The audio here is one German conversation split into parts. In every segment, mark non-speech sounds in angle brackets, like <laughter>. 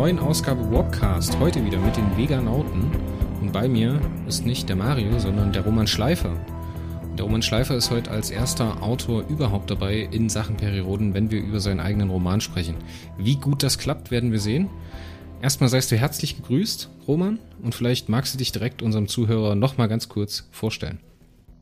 neuen Ausgabe Warpcast. Heute wieder mit den Veganauten. Und bei mir ist nicht der Mario, sondern der Roman Schleifer. Der Roman Schleifer ist heute als erster Autor überhaupt dabei in Sachen Perioden, wenn wir über seinen eigenen Roman sprechen. Wie gut das klappt, werden wir sehen. Erstmal seist du herzlich gegrüßt, Roman, und vielleicht magst du dich direkt unserem Zuhörer nochmal ganz kurz vorstellen.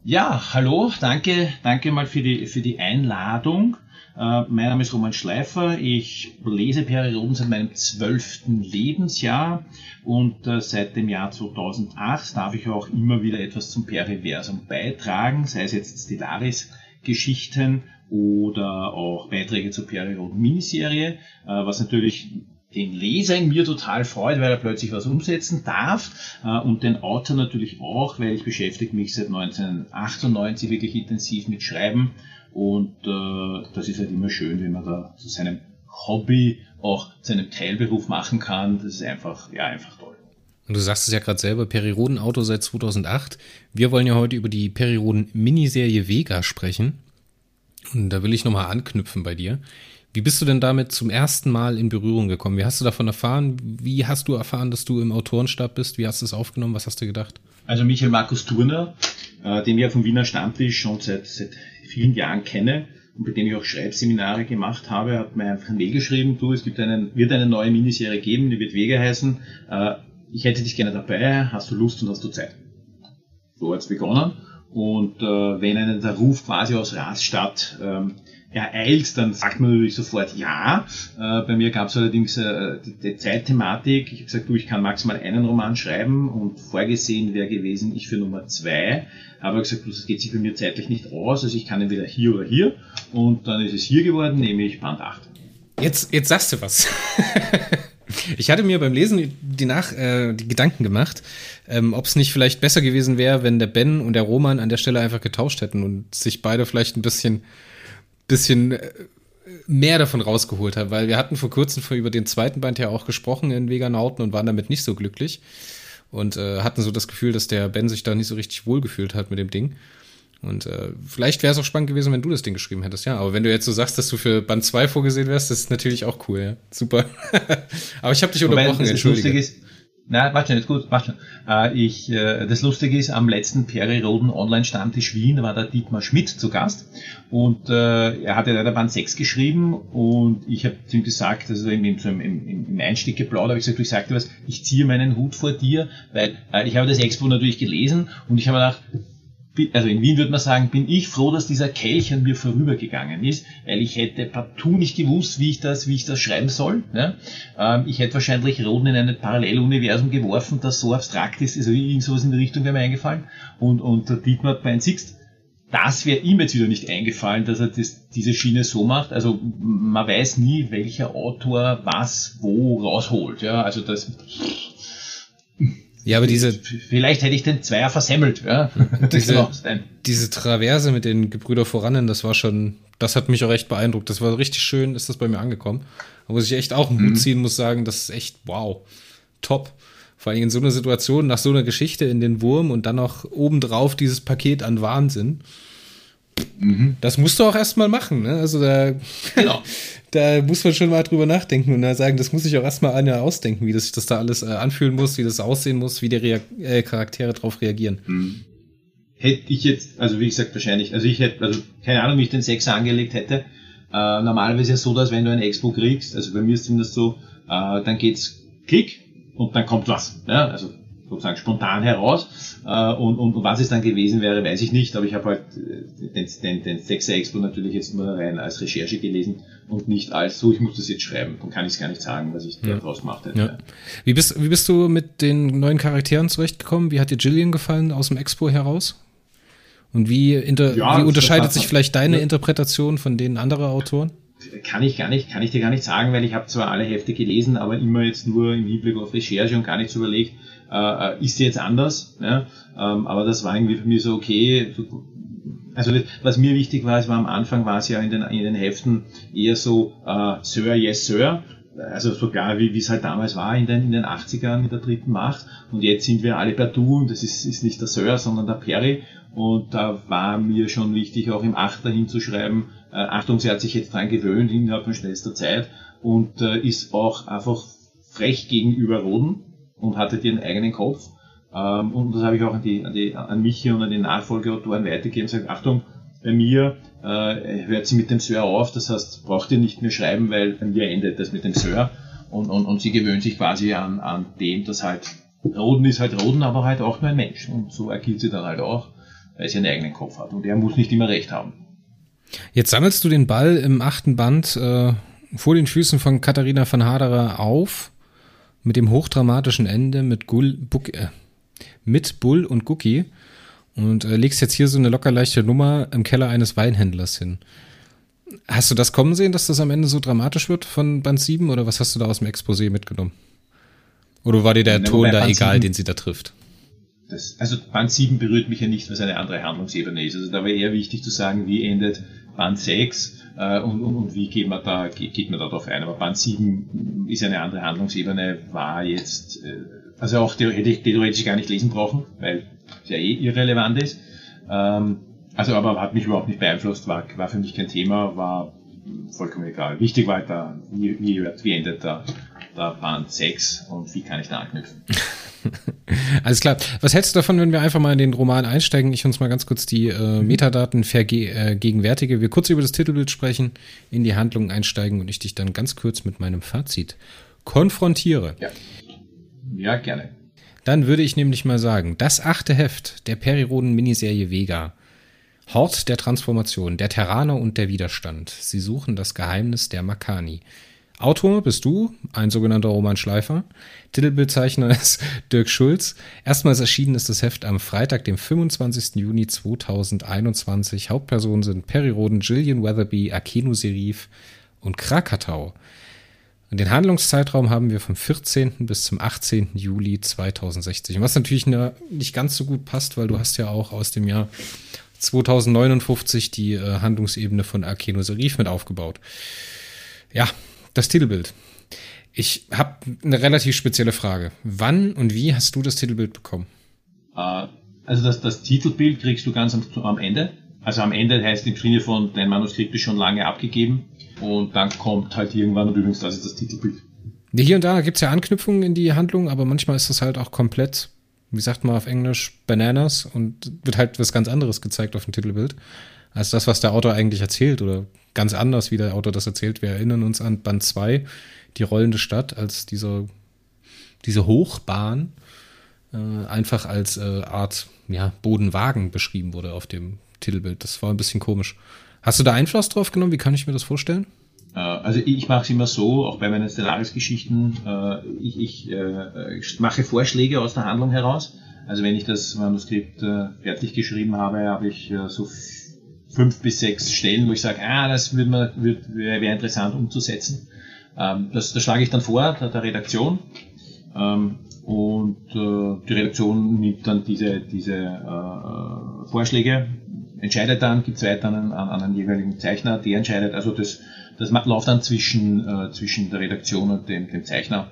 Ja, hallo, danke, danke mal für die, für die Einladung. Äh, mein Name ist Roman Schleifer. Ich lese Perioden seit meinem zwölften Lebensjahr und äh, seit dem Jahr 2008 darf ich auch immer wieder etwas zum Periversum beitragen, sei es jetzt Stellaris-Geschichten oder auch Beiträge zur Perioden-Miniserie, äh, was natürlich den Leser in mir total freut, weil er plötzlich was umsetzen darf äh, und den Autor natürlich auch, weil ich beschäftige mich seit 1998 wirklich intensiv mit Schreiben und äh, das ist halt immer schön, wenn man da zu seinem Hobby auch zu einem Teilberuf machen kann. Das ist einfach, ja, einfach toll. Und du sagst es ja gerade selber, Periroden-Auto seit 2008. Wir wollen ja heute über die Periroden-Miniserie Vega sprechen. Und da will ich nochmal anknüpfen bei dir. Wie bist du denn damit zum ersten Mal in Berührung gekommen? Wie hast du davon erfahren? Wie hast du erfahren, dass du im Autorenstab bist? Wie hast du es aufgenommen? Was hast du gedacht? Also Michael Markus Turner, äh, den wir vom Wiener Stammtisch schon seit, seit vielen Jahren kenne und bei dem ich auch Schreibseminare gemacht habe, hat mir einfach ein Mail geschrieben, du, es gibt einen, wird eine neue Miniserie geben, die wird Wege heißen. Äh, ich hätte dich gerne dabei, hast du Lust und hast du Zeit? So hat es begonnen. Und äh, wenn einen der Ruf quasi aus Rastatt ähm, ereilt, dann sagt man natürlich sofort ja. Äh, bei mir gab es allerdings äh, die, die Zeitthematik. Ich habe gesagt, du, ich kann maximal einen Roman schreiben und vorgesehen wäre gewesen, ich für Nummer zwei. Aber gesagt, das geht sich bei mir zeitlich nicht aus, also ich kann entweder hier oder hier. Und dann ist es hier geworden, nämlich Band 8. Jetzt, jetzt sagst du was. <laughs> Ich hatte mir beim Lesen die, Nach äh, die Gedanken gemacht, ähm, ob es nicht vielleicht besser gewesen wäre, wenn der Ben und der Roman an der Stelle einfach getauscht hätten und sich beide vielleicht ein bisschen bisschen äh, mehr davon rausgeholt hat, weil wir hatten vor kurzem über den zweiten Band ja auch gesprochen in Veganauten und waren damit nicht so glücklich und äh, hatten so das Gefühl, dass der Ben sich da nicht so richtig wohlgefühlt hat mit dem Ding. Und äh, vielleicht wäre es auch spannend gewesen, wenn du das Ding geschrieben hättest, ja. Aber wenn du jetzt so sagst, dass du für Band 2 vorgesehen wärst, das ist natürlich auch cool, ja. Super. <laughs> Aber ich habe dich unterbrochen, entschuldige. Ist, na, warte schon, jetzt gut, warte schon. Äh, ich, äh, das Lustige ist, am letzten Periroden Online-Stammtisch Wien war der Dietmar Schmidt zu Gast. Und äh, er hatte leider Band 6 geschrieben. Und ich habe ihm gesagt, also im, im, im, im Einstieg geplaudert, habe ich gesagt, ich sag dir was, ich ziehe meinen Hut vor dir, weil äh, ich habe das Expo natürlich gelesen. Und ich habe gedacht, also in Wien würde man sagen, bin ich froh, dass dieser Kelch an mir vorübergegangen ist, weil ich hätte partout nicht gewusst, wie ich das, wie ich das schreiben soll. Ne? Ähm, ich hätte wahrscheinlich Roden in ein Paralleluniversum geworfen, das so abstrakt ist, also irgend sowas in die Richtung wäre mir eingefallen. Und, und der Dietmar hat bei Sixt, das wäre ihm jetzt wieder nicht eingefallen, dass er das, diese Schiene so macht. Also man weiß nie, welcher Autor was wo rausholt. Ja, also das ja, aber diese. Vielleicht hätte ich den Zweier versemmelt, ja. <laughs> Diese, diese Traverse mit den Gebrüder voranen, das war schon, das hat mich auch echt beeindruckt. Das war richtig schön, ist das bei mir angekommen. Da muss ich echt auch einen mhm. ziehen, muss sagen, das ist echt wow. Top. Vor allem in so einer Situation, nach so einer Geschichte in den Wurm und dann noch obendrauf dieses Paket an Wahnsinn. Mhm. Das musst du auch erstmal machen, ne? Also da, genau. <laughs> da muss man schon mal drüber nachdenken und da sagen, das muss ich auch erstmal einer ausdenken, wie das sich das da alles äh, anfühlen muss, wie das aussehen muss, wie die Rea äh, Charaktere darauf reagieren. Mhm. Hätte ich jetzt, also wie gesagt, wahrscheinlich, also ich hätte, also keine Ahnung, wie ich den Sechser angelegt hätte. Äh, normalerweise ist es so, dass wenn du ein Expo kriegst, also bei mir ist zumindest so, äh, dann geht's Klick und dann kommt was. Ja? Also sozusagen spontan heraus. Äh, und, und, und was es dann gewesen wäre, weiß ich nicht, aber ich habe halt äh, den, den, den Sechser Expo natürlich jetzt nur rein als Recherche gelesen und nicht als so, ich muss das jetzt schreiben. Dann kann ich es gar nicht sagen, was ich ja. daraus gemacht hätte. Ja. Wie, bist, wie bist du mit den neuen Charakteren zurechtgekommen? Wie hat dir Gillian gefallen aus dem Expo heraus? Und wie, inter, ja, wie unterscheidet sich vielleicht deine ja. Interpretation von denen anderer Autoren? kann ich gar nicht, kann ich dir gar nicht sagen, weil ich habe zwar alle Hefte gelesen, aber immer jetzt nur im Hinblick auf Recherche und gar nichts überlegt, äh, ist jetzt anders. Ja? Ähm, aber das war irgendwie für mich so, okay, also was mir wichtig war, es war am Anfang war es ja in den, in den Heften eher so äh, Sir, yes Sir, also sogar wie wie es halt damals war in den, in den 80ern in der dritten Macht und jetzt sind wir alle per Du und das ist, ist nicht der Sir, sondern der Perry und da war mir schon wichtig auch im Achter hinzuschreiben, äh, Achtung, sie hat sich jetzt dran gewöhnt innerhalb von schnellster Zeit und äh, ist auch einfach frech gegenüber Roden und hatte den eigenen Kopf. Ähm, und das habe ich auch an, die, an, die, an Michi und an die Nachfolgeautoren weitergegeben. Sagt, Achtung, bei mir äh, hört sie mit dem Sir auf, das heißt, braucht ihr nicht mehr schreiben, weil bei mir endet das mit dem Sir. Und, und, und sie gewöhnt sich quasi an, an dem, dass halt Roden ist halt Roden, aber halt auch nur ein Mensch. Und so agiert sie dann halt auch, weil sie einen eigenen Kopf hat. Und er muss nicht immer recht haben. Jetzt sammelst du den Ball im achten Band äh, vor den Füßen von Katharina van Haderer auf, mit dem hochdramatischen Ende mit, Gull, Buck, äh, mit Bull und Gucki und äh, legst jetzt hier so eine locker leichte Nummer im Keller eines Weinhändlers hin. Hast du das kommen sehen, dass das am Ende so dramatisch wird von Band 7 oder was hast du da aus dem Exposé mitgenommen? Oder war dir der ja, Ton da egal, 7, den sie da trifft? Das, also Band 7 berührt mich ja nicht, was eine andere Handlungsebene ist. Also da wäre eher wichtig zu sagen, wie endet Band 6 äh, und, und, und, wie geht man, da, geht, geht man da drauf ein. Aber Band 7 ist eine andere Handlungsebene, war jetzt, äh, also auch ich theoretisch gar nicht lesen brauchen, weil es ja eh irrelevant ist. Ähm, also aber hat mich überhaupt nicht beeinflusst, war, war für mich kein Thema, war vollkommen egal. Wichtig war halt da, wie, wie, wie endet der, der Band 6 und wie kann ich da anknüpfen. <laughs> Alles klar. Was hältst du davon, wenn wir einfach mal in den Roman einsteigen? Ich uns mal ganz kurz die äh, Metadaten vergegenwärtige. Äh, wir kurz über das Titelbild sprechen, in die Handlung einsteigen und ich dich dann ganz kurz mit meinem Fazit konfrontiere. Ja, ja gerne. Dann würde ich nämlich mal sagen, das achte Heft der Periroden-Miniserie Vega. Hort der Transformation, der Terraner und der Widerstand. Sie suchen das Geheimnis der Makani. Autor bist du, ein sogenannter Roman Schleifer. Titelbildzeichner <laughs> ist Dirk Schulz. Erstmals erschienen ist das Heft am Freitag, dem 25. Juni 2021. Hauptpersonen sind Perry Roden, Gillian Weatherby, Akenu Serif und Krakatau. Und den Handlungszeitraum haben wir vom 14. bis zum 18. Juli 2060. Was natürlich nicht ganz so gut passt, weil du hast ja auch aus dem Jahr 2059 die äh, Handlungsebene von Akeno Serif mit aufgebaut. Ja, das Titelbild. Ich habe eine relativ spezielle Frage. Wann und wie hast du das Titelbild bekommen? Äh, also das, das Titelbild kriegst du ganz am, am, Ende. Also am Ende heißt im Sinne von, dein Manuskript ist schon lange abgegeben und dann kommt halt irgendwann, und übrigens, das ist das Titelbild. Hier und da gibt es ja Anknüpfungen in die Handlung, aber manchmal ist das halt auch komplett, wie sagt man auf Englisch, Bananas und wird halt was ganz anderes gezeigt auf dem Titelbild, als das, was der Autor eigentlich erzählt oder ganz anders, wie der Autor das erzählt. Wir erinnern uns an Band 2, die rollende Stadt, als diese, diese Hochbahn äh, einfach als äh, Art ja, Bodenwagen beschrieben wurde auf dem Titelbild. Das war ein bisschen komisch. Hast du da Einfluss drauf genommen? Wie kann ich mir das vorstellen? Äh, also ich mache es immer so, auch bei meinen Stellaris-Geschichten, äh, ich, ich, äh, ich mache Vorschläge aus der Handlung heraus. Also wenn ich das Manuskript fertig geschrieben habe, habe ich so fünf bis sechs Stellen, wo ich sage, ah, das man, würd, wäre interessant umzusetzen. Ähm, das, das schlage ich dann vor der, der Redaktion. Ähm, und äh, die Redaktion nimmt dann diese, diese äh, Vorschläge, entscheidet dann, gibt es weiter an, an, einen jeweiligen Zeichner, der entscheidet. Also das, das läuft dann zwischen, äh, zwischen der Redaktion und dem, dem Zeichner.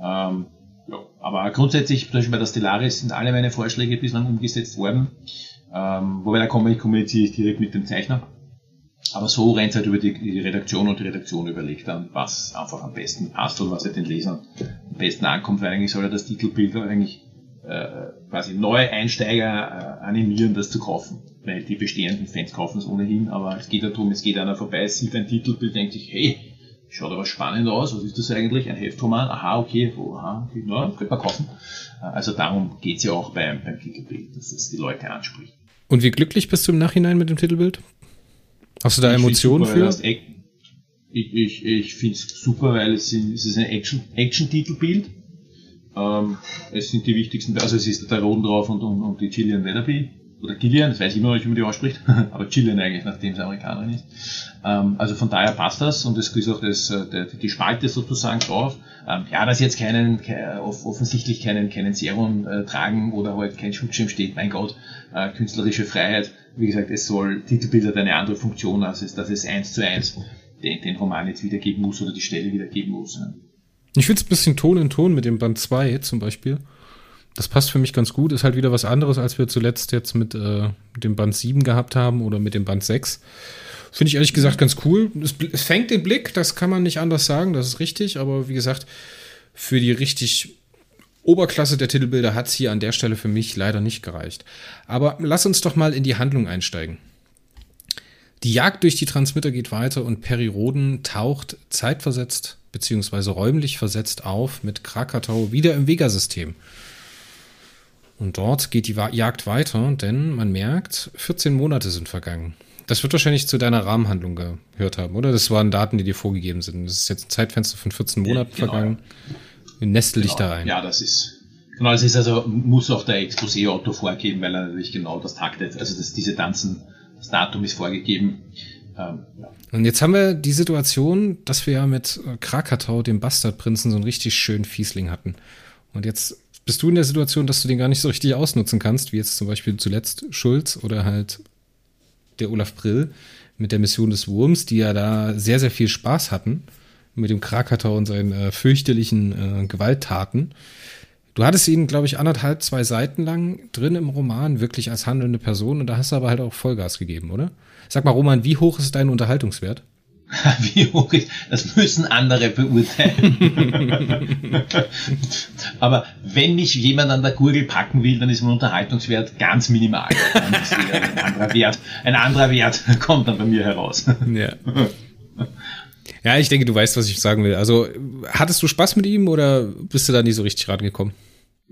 Ähm, ja, aber grundsätzlich, zum Beispiel bei der Stellaris sind alle meine Vorschläge bislang umgesetzt worden. Ähm, wobei da kommuniziere ich direkt mit dem Zeichner. Aber so rennt es halt über die, die, Redaktion und die Redaktion überlegt dann, was einfach am besten passt und was halt den Lesern am besten ankommt, weil eigentlich soll ja das Titelbild eigentlich äh, quasi neue Einsteiger äh, animieren, das zu kaufen. Weil die bestehenden Fans kaufen es ohnehin, aber es geht ja darum, es geht einer vorbei, sieht ein Titelbild, denkt sich, hey, schaut aber spannend aus, was ist das eigentlich? Ein Heftroman? Aha, okay, oh, aha, okay, na, könnte man kaufen. Äh, also darum geht es ja auch beim, beim Titelbild, dass es die Leute anspricht. Und wie glücklich bist du im Nachhinein mit dem Titelbild? Hast du da ich Emotionen für? Ich, ich, ich finde es super, weil es, sind, es ist ein Action-Titelbild. Action ähm, es sind die wichtigsten, also es ist der Roden drauf und, und, und die Gillian Weatherby. Oder Gillian, das weiß ich immer wie man die ausspricht, <laughs> aber Gillian eigentlich, nachdem sie Amerikanerin ist. Ähm, also von daher passt das und es ist auch das, äh, der, die Spalte sozusagen drauf. Ähm, ja, dass jetzt keinen, offensichtlich keinen, keinen Serum äh, tragen oder halt kein Schutzschirm steht, mein Gott, äh, künstlerische Freiheit. Wie gesagt, es soll, Titelbild hat eine andere Funktion, als es, dass es eins zu eins den, den Roman jetzt wiedergeben muss oder die Stelle wiedergeben muss. Ich finde es ein bisschen Ton in Ton mit dem Band 2 zum Beispiel. Das passt für mich ganz gut. Ist halt wieder was anderes, als wir zuletzt jetzt mit äh, dem Band 7 gehabt haben oder mit dem Band 6. Finde ich ehrlich gesagt ganz cool. Es, es, fängt den Blick, das kann man nicht anders sagen, das ist richtig. Aber wie gesagt, für die richtig Oberklasse der Titelbilder hat es hier an der Stelle für mich leider nicht gereicht. Aber lass uns doch mal in die Handlung einsteigen. Die Jagd durch die Transmitter geht weiter und Perry Roden taucht zeitversetzt bzw. räumlich versetzt auf mit Krakatau wieder im Vega-System. Und dort geht die Jagd weiter, denn man merkt, 14 Monate sind vergangen. Das wird wahrscheinlich zu deiner Rahmenhandlung gehört haben, oder? Das waren Daten, die dir vorgegeben sind. Das ist jetzt ein Zeitfenster von 14 Monaten genau. vergangen. Nestel genau. dich da rein. Ja, das ist. Genau, das ist also, muss auch der Exposé-Autor vorgeben, weil er natürlich genau das taktet. Also das, diese Tanzen, das Datum ist vorgegeben. Ähm, ja. Und jetzt haben wir die Situation, dass wir ja mit Krakatau, dem Bastardprinzen, so einen richtig schönen Fiesling hatten. Und jetzt bist du in der Situation, dass du den gar nicht so richtig ausnutzen kannst, wie jetzt zum Beispiel zuletzt Schulz oder halt der Olaf Brill mit der Mission des Wurms, die ja da sehr, sehr viel Spaß hatten mit dem Krakatau und seinen äh, fürchterlichen äh, Gewalttaten. Du hattest ihn, glaube ich, anderthalb, zwei Seiten lang drin im Roman, wirklich als handelnde Person, und da hast du aber halt auch Vollgas gegeben, oder? Sag mal, Roman, wie hoch ist dein Unterhaltungswert? <laughs> Wie hoch ist, das müssen andere beurteilen. <laughs> Aber wenn mich jemand an der Gurgel packen will, dann ist mein Unterhaltungswert ganz minimal. ein anderer Wert, ein anderer Wert <laughs> kommt dann bei mir heraus. Ja. Ja, ich denke, du weißt, was ich sagen will. Also, hattest du Spaß mit ihm oder bist du da nie so richtig rangekommen?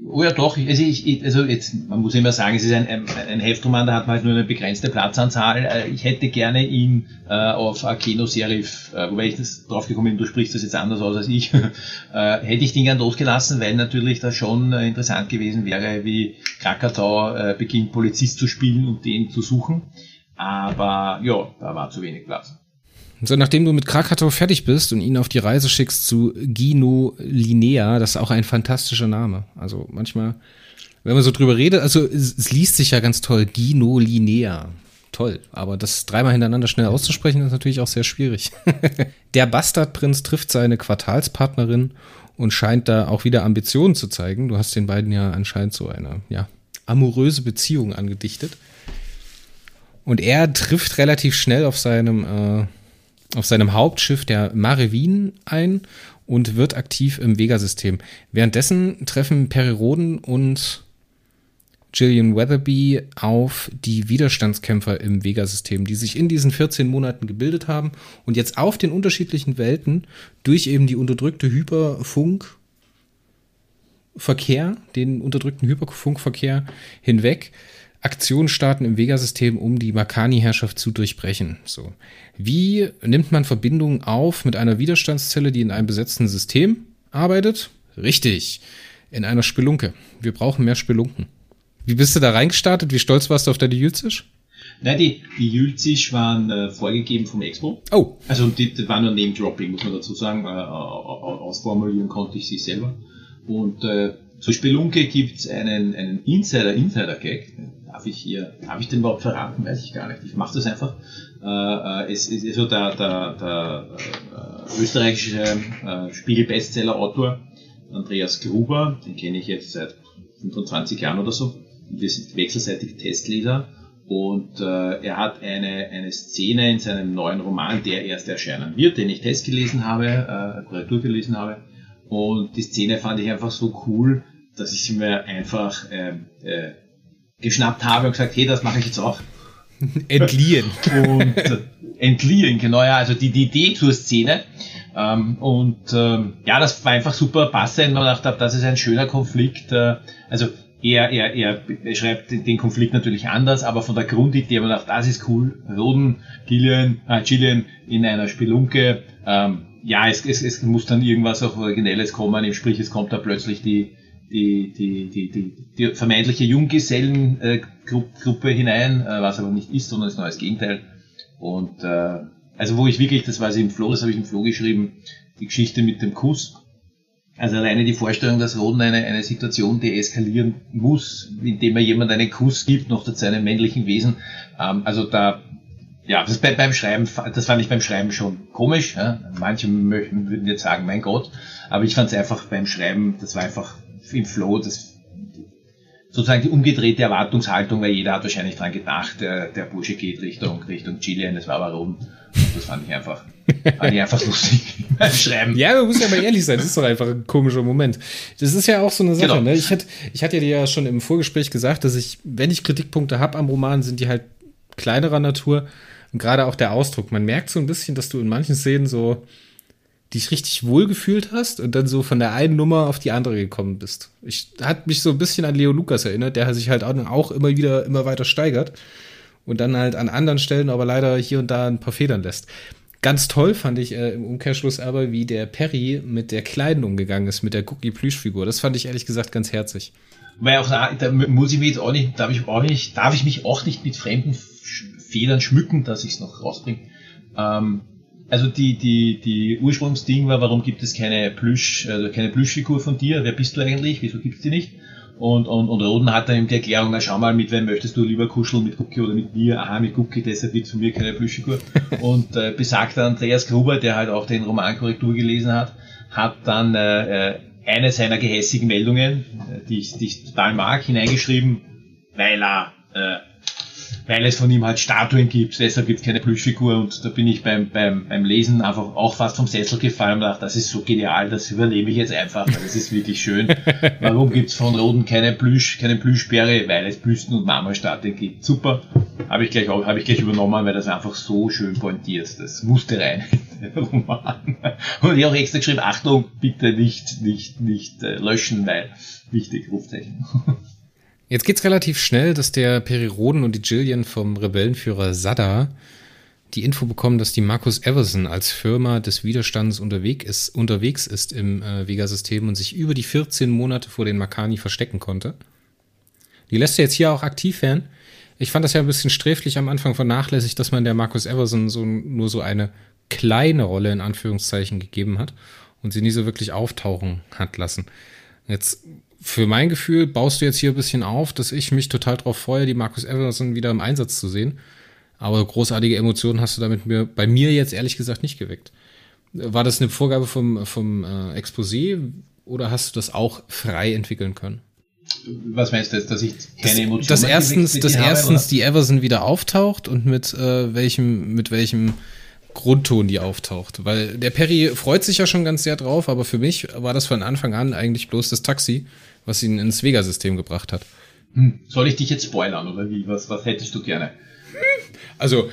Oh ja, doch. Also, ich, also jetzt, man muss immer sagen, es ist ein, ein, ein Heftroman, da hat man halt nur eine begrenzte Platzanzahl. Äh, ich hätte gerne ihn äh, auf Akeno Serif, äh, wobei ich das drauf gekommen bin, du sprichst das jetzt anders aus als ich, <laughs> äh, hätte ich den gern losgelassen, weil natürlich das schon äh, interessant gewesen wäre, wie Krakatau äh, beginnt, Polizist zu spielen und den zu suchen. Aber ja, da war zu wenig Platz. So, nachdem du mit Krakatow fertig bist und ihn auf die Reise schickst zu Gino Linea, das ist auch ein fantastischer Name. Also manchmal, wenn man so drüber redet, also es, es liest sich ja ganz toll, Gino Linea. Toll, aber das dreimal hintereinander schnell auszusprechen ist natürlich auch sehr schwierig. <laughs> Der Bastardprinz trifft seine Quartalspartnerin und scheint da auch wieder Ambitionen zu zeigen. Du hast den beiden ja anscheinend so eine, ja, amoröse Beziehung angedichtet. Und er trifft relativ schnell auf seinem äh, auf seinem Hauptschiff der Marevin ein und wird aktiv im Vega-System. Währenddessen treffen Periroden und Gillian Weatherby auf die Widerstandskämpfer im Vega-System, die sich in diesen 14 Monaten gebildet haben und jetzt auf den unterschiedlichen Welten durch eben die unterdrückte Hyperfunkverkehr, den unterdrückten Hyperfunkverkehr hinweg Aktionen starten im Vega-System, um die Makani-Herrschaft zu durchbrechen. So. Wie nimmt man Verbindungen auf mit einer Widerstandszelle, die in einem besetzten System arbeitet? Richtig. In einer Spelunke. Wir brauchen mehr Spelunken. Wie bist du da reingestartet? Wie stolz warst du auf deine Jülzisch? Nein, die, die Jülzisch waren äh, vorgegeben vom Expo. Oh. Also die, das war nur Name-Dropping, muss man dazu sagen. Äh, ausformulieren konnte ich sie selber. Und äh, zur Spelunke gibt's einen, einen Insider-Insider-Gag. Darf ich hier, darf ich den überhaupt verraten? Weiß ich gar nicht. Ich mache das einfach. Äh, äh, es ist also der, der, der äh, österreichische äh, Spiegel-Bestseller-Autor Andreas Gruber, den kenne ich jetzt seit 25 Jahren oder so. Wir sind wechselseitig Testleser. Und äh, er hat eine, eine Szene in seinem neuen Roman, der erst erscheinen wird, den ich Test gelesen habe, äh, Korrektur gelesen habe. Und die Szene fand ich einfach so cool, dass ich sie mir einfach äh, äh, geschnappt habe und gesagt, hey, das mache ich jetzt auch. <laughs> entliehen. und äh, entliehen, genau, ja, also die, die Idee zur Szene. Ähm, und ähm, ja, das war einfach super passend. Man dachte, das ist ein schöner Konflikt. Äh, also er, er, er beschreibt den Konflikt natürlich anders, aber von der Grundidee, man dachte, das ist cool. Roden, Gillian, äh, Gillian in einer Spelunke. Ähm, ja, es, es, es muss dann irgendwas auch Originelles kommen, sprich, es kommt da plötzlich die, die, die, die, die, die vermeintliche Junggesellengruppe hinein, äh, was aber nicht ist, sondern ist als Gegenteil. Und äh, also wo ich wirklich, das weiß ich im Flo, das habe ich im Flo geschrieben, die Geschichte mit dem Kuss. Also alleine die Vorstellung, dass Roden eine, eine Situation deeskalieren muss, indem er jemand einen Kuss gibt, noch zu seinem männlichen Wesen. Ähm, also da, ja, das bei, beim Schreiben, das fand ich beim Schreiben schon komisch. Ja? Manche möchten, würden jetzt sagen, mein Gott. Aber ich fand es einfach beim Schreiben, das war einfach im Flow, das, sozusagen die umgedrehte Erwartungshaltung, weil jeder hat wahrscheinlich dran gedacht, der, der Bursche geht Richtung, Richtung Chile, das war aber rum. Und das fand ich einfach, fand ich einfach lustig <laughs> beim Schreiben. Ja, man muss ja mal ehrlich sein, das ist doch einfach ein komischer Moment. Das ist ja auch so eine Sache, genau. ne? Ich hatte, ich hatte dir ja schon im Vorgespräch gesagt, dass ich, wenn ich Kritikpunkte habe am Roman, sind die halt kleinerer Natur. Und gerade auch der Ausdruck. Man merkt so ein bisschen, dass du in manchen Szenen so dich richtig wohl gefühlt hast und dann so von der einen Nummer auf die andere gekommen bist. Ich hat mich so ein bisschen an Leo Lukas erinnert, der sich halt auch immer wieder immer weiter steigert und dann halt an anderen Stellen aber leider hier und da ein paar Federn lässt. Ganz toll fand ich äh, im Umkehrschluss aber, wie der Perry mit der Kleinen umgegangen ist, mit der Cookie Plüschfigur. Das fand ich ehrlich gesagt ganz herzig. Weil auch da, da muss ich mich jetzt auch nicht, darf ich auch nicht, darf ich mich auch nicht mit fremden Federn schmücken, dass ich es noch rausbringe. Ähm, also die, die, die Ursprungsding war, warum gibt es keine Plüsch, also keine Plüschfigur von dir? Wer bist du eigentlich? Wieso gibt es die nicht? Und, und, und Roden hat dann eben die Erklärung, na schau mal, mit wem möchtest du lieber kuscheln, mit Cookie oder mit mir? Aha, mit Cookie, deshalb wird von mir keine Plüschfigur. <laughs> und äh, besagter Andreas Gruber, der halt auch den Roman Korrektur gelesen hat, hat dann äh, äh eine seiner gehässigen Meldungen, äh, die ich, die ich total mag, hineingeschrieben, weil er äh, weil es von ihm halt Statuen gibt, deshalb gibt es keine Plüschfigur und da bin ich beim, beim, beim Lesen einfach auch fast vom Sessel gefallen und dachte, das ist so genial, das übernehme ich jetzt einfach, weil das ist wirklich schön. <laughs> Warum gibt es von Roden keine Plüsch, keine Plüschbäre? Weil es Büsten und Marmorstatuen gibt. Super. Habe ich gleich auch, habe ich gleich übernommen, weil das einfach so schön pointiert. Das musste rein in den <laughs> Roman. Und ich habe auch extra geschrieben, Achtung, bitte nicht, nicht, nicht äh, löschen, weil wichtig, Rufzeichen. <laughs> Jetzt geht's relativ schnell, dass der Periroden und die Jillian vom Rebellenführer Sada die Info bekommen, dass die Marcus Everson als Firma des Widerstands unterwegs ist, unterwegs ist im äh, Vega-System und sich über die 14 Monate vor den Makani verstecken konnte. Die lässt er jetzt hier auch aktiv werden. Ich fand das ja ein bisschen sträflich am Anfang vernachlässigt, dass man der Marcus Everson so, nur so eine kleine Rolle in Anführungszeichen gegeben hat und sie nie so wirklich auftauchen hat lassen. Jetzt für mein Gefühl baust du jetzt hier ein bisschen auf, dass ich mich total drauf freue, die Marcus Everson wieder im Einsatz zu sehen. Aber großartige Emotionen hast du damit mir, bei mir jetzt ehrlich gesagt nicht geweckt. War das eine Vorgabe vom, vom äh, Exposé oder hast du das auch frei entwickeln können? Was meinst du jetzt, dass ich keine Emotionen Dass erstens, dass erstens die Everson wieder auftaucht und mit äh, welchem, mit welchem Grundton, die auftaucht. Weil der Perry freut sich ja schon ganz sehr drauf, aber für mich war das von Anfang an eigentlich bloß das Taxi, was ihn ins Vega-System gebracht hat. Hm. Soll ich dich jetzt spoilern oder wie? Was, was hättest du gerne? Also,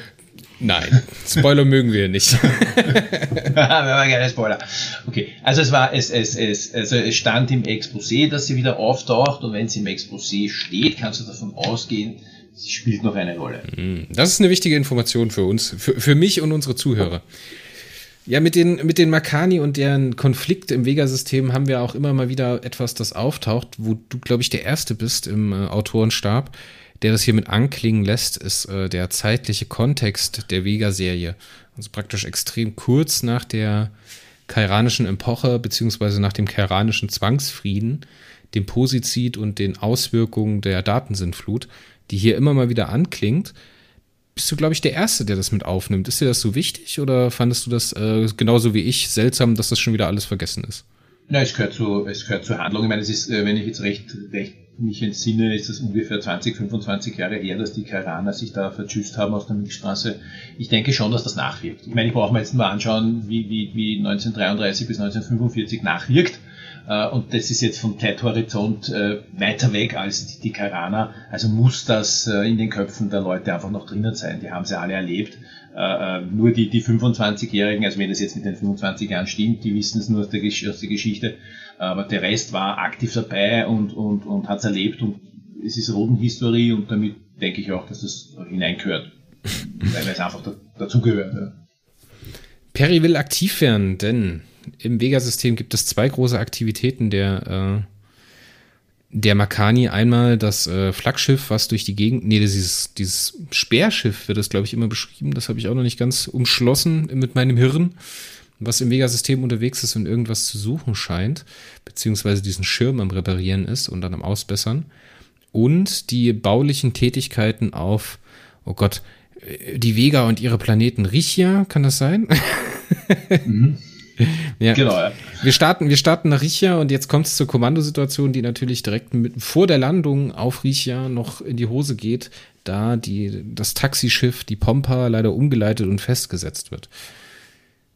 nein. Spoiler <laughs> mögen wir nicht. <laughs> wir haben gerne Spoiler. Okay, also es war, es, es, es, also es stand im Exposé, dass sie wieder auftaucht und wenn sie im Exposé steht, kannst du davon ausgehen, sie spielt noch eine Rolle. Hm. Das ist eine wichtige Information für uns, für, für mich und unsere Zuhörer. Ja, mit den, mit den Makani und deren Konflikt im Vega-System haben wir auch immer mal wieder etwas, das auftaucht, wo du, glaube ich, der Erste bist im äh, Autorenstab, der das hier mit anklingen lässt, ist äh, der zeitliche Kontext der Vega-Serie. Also praktisch extrem kurz nach der kairanischen Epoche, beziehungsweise nach dem kairanischen Zwangsfrieden, dem Posizid und den Auswirkungen der Datensintflut, die hier immer mal wieder anklingt bist du, glaube ich, der Erste, der das mit aufnimmt. Ist dir das so wichtig oder fandest du das äh, genauso wie ich seltsam, dass das schon wieder alles vergessen ist? Na, es gehört zu, es gehört zur Handlung. Ich meine, es ist, äh, wenn ich jetzt recht, recht mich entsinne, ist es ungefähr 20, 25 Jahre her, dass die Kairaner sich da vertschüsst haben aus der Milchstraße. Ich denke schon, dass das nachwirkt. Ich meine, ich brauche mir jetzt mal anschauen, wie, wie, wie 1933 bis 1945 nachwirkt. Äh, und das ist jetzt vom Zeithorizont äh, weiter weg als die Karana. Also muss das äh, in den Köpfen der Leute einfach noch drinnen sein. Die haben sie alle erlebt. Nur die, die 25-Jährigen, also wenn das jetzt mit den 25 Jahren stimmt, die wissen es nur aus der, aus der Geschichte. Aber der Rest war aktiv dabei und, und, und hat es erlebt und es ist Rodenhistorie und damit denke ich auch, dass das hineingehört. Weil es einfach dazugehört. Ja. Perry will aktiv werden, denn im Vega-System gibt es zwei große Aktivitäten der, äh, der Makani. Einmal das äh, Flaggschiff, was durch die Gegend, nee, dieses, dieses Speerschiff wird das, glaube ich, immer beschrieben. Das habe ich auch noch nicht ganz umschlossen mit meinem Hirn, was im Vega-System unterwegs ist und irgendwas zu suchen scheint, beziehungsweise diesen Schirm am Reparieren ist und dann am Ausbessern. Und die baulichen Tätigkeiten auf, oh Gott, äh, die Vega und ihre Planeten Richia, kann das sein? Mhm. <laughs> <laughs> ja. Genau, ja. Wir starten, wir starten nach Richia und jetzt kommt es zur Kommandosituation, die natürlich direkt mit, vor der Landung auf Richia noch in die Hose geht, da die, das Taxischiff, die Pompa, leider umgeleitet und festgesetzt wird.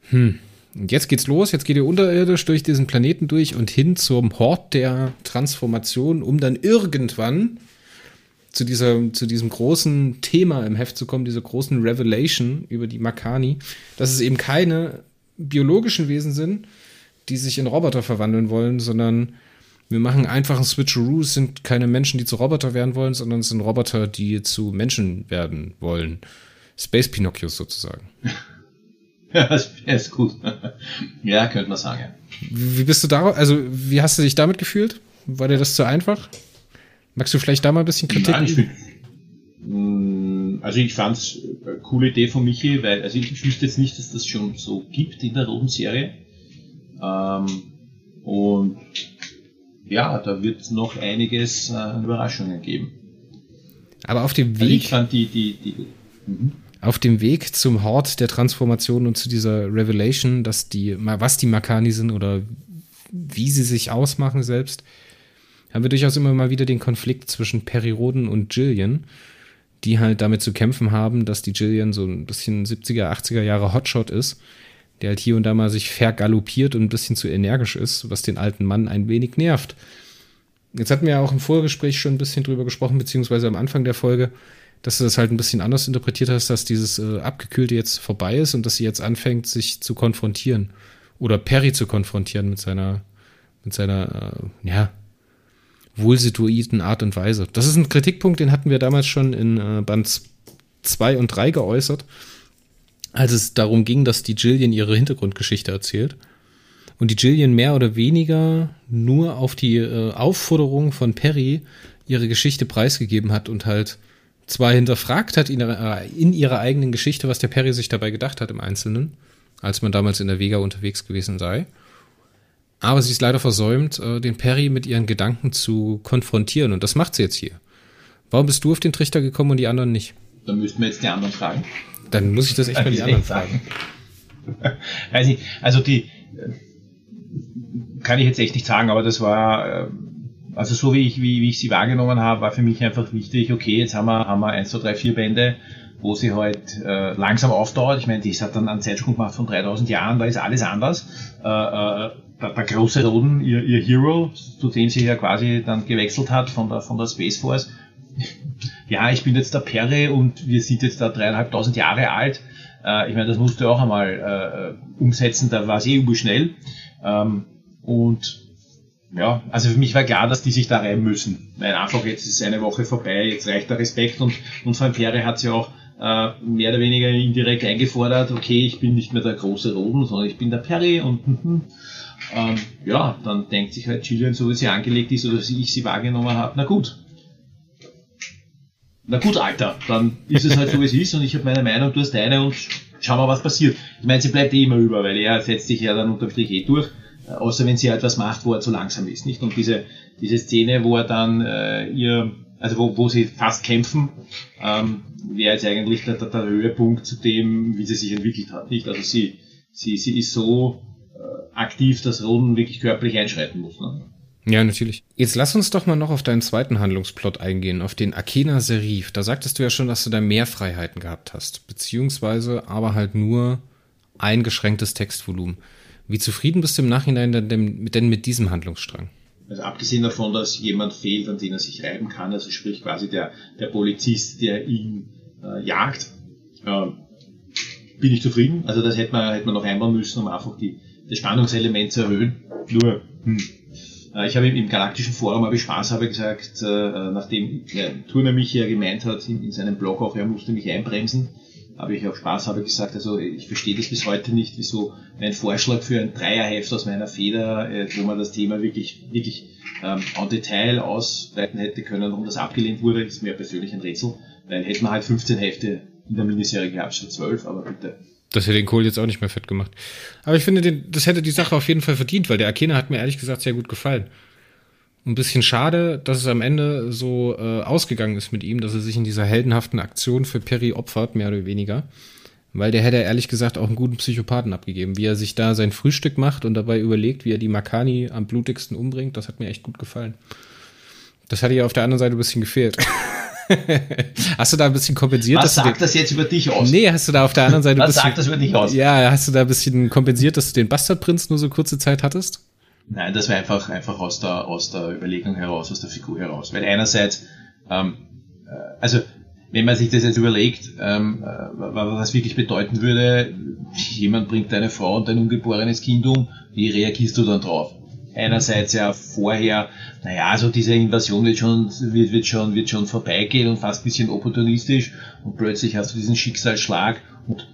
Hm. Und jetzt geht's los, jetzt geht ihr unterirdisch durch diesen Planeten durch und hin zum Hort der Transformation, um dann irgendwann zu, dieser, zu diesem großen Thema im Heft zu kommen, dieser großen Revelation über die Makani, dass es eben keine biologischen Wesen sind, die sich in Roboter verwandeln wollen, sondern wir machen einfach einen Switcheroo. Es sind keine Menschen, die zu Roboter werden wollen, sondern es sind Roboter, die zu Menschen werden wollen. Space Pinocchios sozusagen. <laughs> Ja, das ist gut. <laughs> ja, könnte man sagen. Wie bist du da? Also, wie hast du dich damit gefühlt? War dir das zu einfach? Magst du vielleicht da mal ein bisschen Kritik? Nein, ich mm, also ich fand es eine coole Idee von Michi, weil also ich wüsste jetzt nicht, dass das schon so gibt in der roten Serie. Ähm, und ja, da wird es noch einiges äh, an Überraschungen geben. Aber auf dem Weg. Also ich fand die, die, die, mhm. Auf dem Weg zum Hort der Transformation und zu dieser Revelation, dass die, was die Makani sind oder wie sie sich ausmachen selbst, haben wir durchaus immer mal wieder den Konflikt zwischen Periroden und Jillian, die halt damit zu kämpfen haben, dass die Jillian so ein bisschen 70er, 80er Jahre Hotshot ist, der halt hier und da mal sich vergaloppiert und ein bisschen zu energisch ist, was den alten Mann ein wenig nervt. Jetzt hatten wir ja auch im Vorgespräch schon ein bisschen drüber gesprochen, beziehungsweise am Anfang der Folge, dass du das halt ein bisschen anders interpretiert hast, dass dieses äh, Abgekühlte jetzt vorbei ist und dass sie jetzt anfängt, sich zu konfrontieren. Oder Perry zu konfrontieren mit seiner, mit seiner, äh, ja, wohlsituierten Art und Weise. Das ist ein Kritikpunkt, den hatten wir damals schon in äh, Band 2 und 3 geäußert, als es darum ging, dass die Jillian ihre Hintergrundgeschichte erzählt. Und die Jillian mehr oder weniger nur auf die äh, Aufforderung von Perry ihre Geschichte preisgegeben hat und halt zwar hinterfragt hat in äh, in ihrer eigenen Geschichte, was der Perry sich dabei gedacht hat im Einzelnen, als man damals in der Vega unterwegs gewesen sei aber sie ist leider versäumt, äh, den Perry mit ihren Gedanken zu konfrontieren. Und das macht sie jetzt hier. Warum bist du auf den Trichter gekommen und die anderen nicht? Dann müssten wir jetzt die anderen fragen. Dann muss ich das echt mal die <laughs> anderen fragen. <laughs> Weiß nicht. Also die äh, kann ich jetzt echt nicht sagen, aber das war, äh, also so wie ich, wie, wie ich sie wahrgenommen habe, war für mich einfach wichtig, okay, jetzt haben wir, haben wir 1, 2, 3, 4 Bände, wo sie halt äh, langsam aufdauert. Ich meine, das hat dann einen Zeitsprung gemacht von 3000 Jahren, da ist alles anders. Äh, äh, der, der große Roden, ihr, ihr Hero, zu dem sie ja quasi dann gewechselt hat von der, von der Space Force. <laughs> ja, ich bin jetzt der Perry und wir sind jetzt da dreieinhalbtausend Jahre alt. Äh, ich meine, das musst du auch einmal äh, umsetzen, da war es eh übel schnell. Ähm, und ja, also für mich war klar, dass die sich da rein müssen. Weil einfach jetzt ist eine Woche vorbei, jetzt reicht der Respekt und, und Van Perre hat sie auch äh, mehr oder weniger indirekt eingefordert, okay, ich bin nicht mehr der große Roden, sondern ich bin der Perry und, und, und ähm, ja, dann denkt sich halt Gillian, so wie sie angelegt ist oder wie ich sie wahrgenommen habe, na gut. Na gut, Alter, dann ist es halt so, wie es ist und ich habe meine Meinung, du hast deine und schau mal, was passiert. Ich meine, sie bleibt eh immer über, weil er setzt sich ja dann unterm Strich eh durch, äh, außer wenn sie etwas halt macht, wo er zu langsam ist, nicht? Und diese, diese Szene, wo er dann äh, ihr, also wo, wo sie fast kämpfen, ähm, wäre jetzt eigentlich der, der, der Höhepunkt zu dem, wie sie sich entwickelt hat, nicht? Also sie, sie, sie ist so aktiv das Roden wirklich körperlich einschreiten muss. Ne? Ja, natürlich. Jetzt lass uns doch mal noch auf deinen zweiten Handlungsplot eingehen, auf den Akena Serif. Da sagtest du ja schon, dass du da mehr Freiheiten gehabt hast, beziehungsweise aber halt nur eingeschränktes Textvolumen. Wie zufrieden bist du im Nachhinein denn, mit diesem Handlungsstrang? Also abgesehen davon, dass jemand fehlt, an den er sich reiben kann, also sprich quasi der, der Polizist, der ihn äh, jagt, äh, bin ich zufrieden. Also das hätte man, hätte man noch einbauen müssen, um einfach die, das Spannungselement zu erhöhen. Nur, hm. Äh, ich habe im Galaktischen Forum habe ich Spaß habe gesagt, äh, nachdem Turner mich ja gemeint hat in, in seinem Blog auch, er musste mich einbremsen, habe ich auch Spaß habe gesagt, also ich verstehe das bis heute nicht, wieso ein Vorschlag für ein Dreierheft aus meiner Feder, äh, wo man das Thema wirklich, wirklich ähm, en Detail ausbreiten hätte können, warum das abgelehnt wurde, ist mir persönlich ein Rätsel, weil hätten wir halt 15 Hefte in der Miniserie gehabt statt 12, aber bitte. Das hätte den Kohl jetzt auch nicht mehr fett gemacht. Aber ich finde, den, das hätte die Sache auf jeden Fall verdient, weil der Akena hat mir ehrlich gesagt sehr gut gefallen. Ein bisschen schade, dass es am Ende so äh, ausgegangen ist mit ihm, dass er sich in dieser heldenhaften Aktion für Perry opfert, mehr oder weniger. Weil der hätte ehrlich gesagt auch einen guten Psychopathen abgegeben. Wie er sich da sein Frühstück macht und dabei überlegt, wie er die Makani am blutigsten umbringt, das hat mir echt gut gefallen. Das hatte ja auf der anderen Seite ein bisschen gefehlt. <laughs> <laughs> hast du da ein bisschen kompensiert? Was sagt das jetzt über dich aus? Nee, hast du da auf der anderen Seite Was bisschen, sagt das über dich aus? Ja, hast du da ein bisschen kompensiert, dass du den Bastardprinz nur so kurze Zeit hattest? Nein, das war einfach, einfach aus der, aus der Überlegung heraus, aus der Figur heraus. Weil einerseits, ähm, äh, also wenn man sich das jetzt überlegt, ähm, äh, was wirklich bedeuten würde, jemand bringt deine Frau und dein ungeborenes Kind um, wie reagierst du dann drauf? Einerseits ja vorher, naja, also diese Invasion wird schon, wird, wird schon, wird schon vorbeigehen und fast ein bisschen opportunistisch und plötzlich hast du diesen Schicksalsschlag und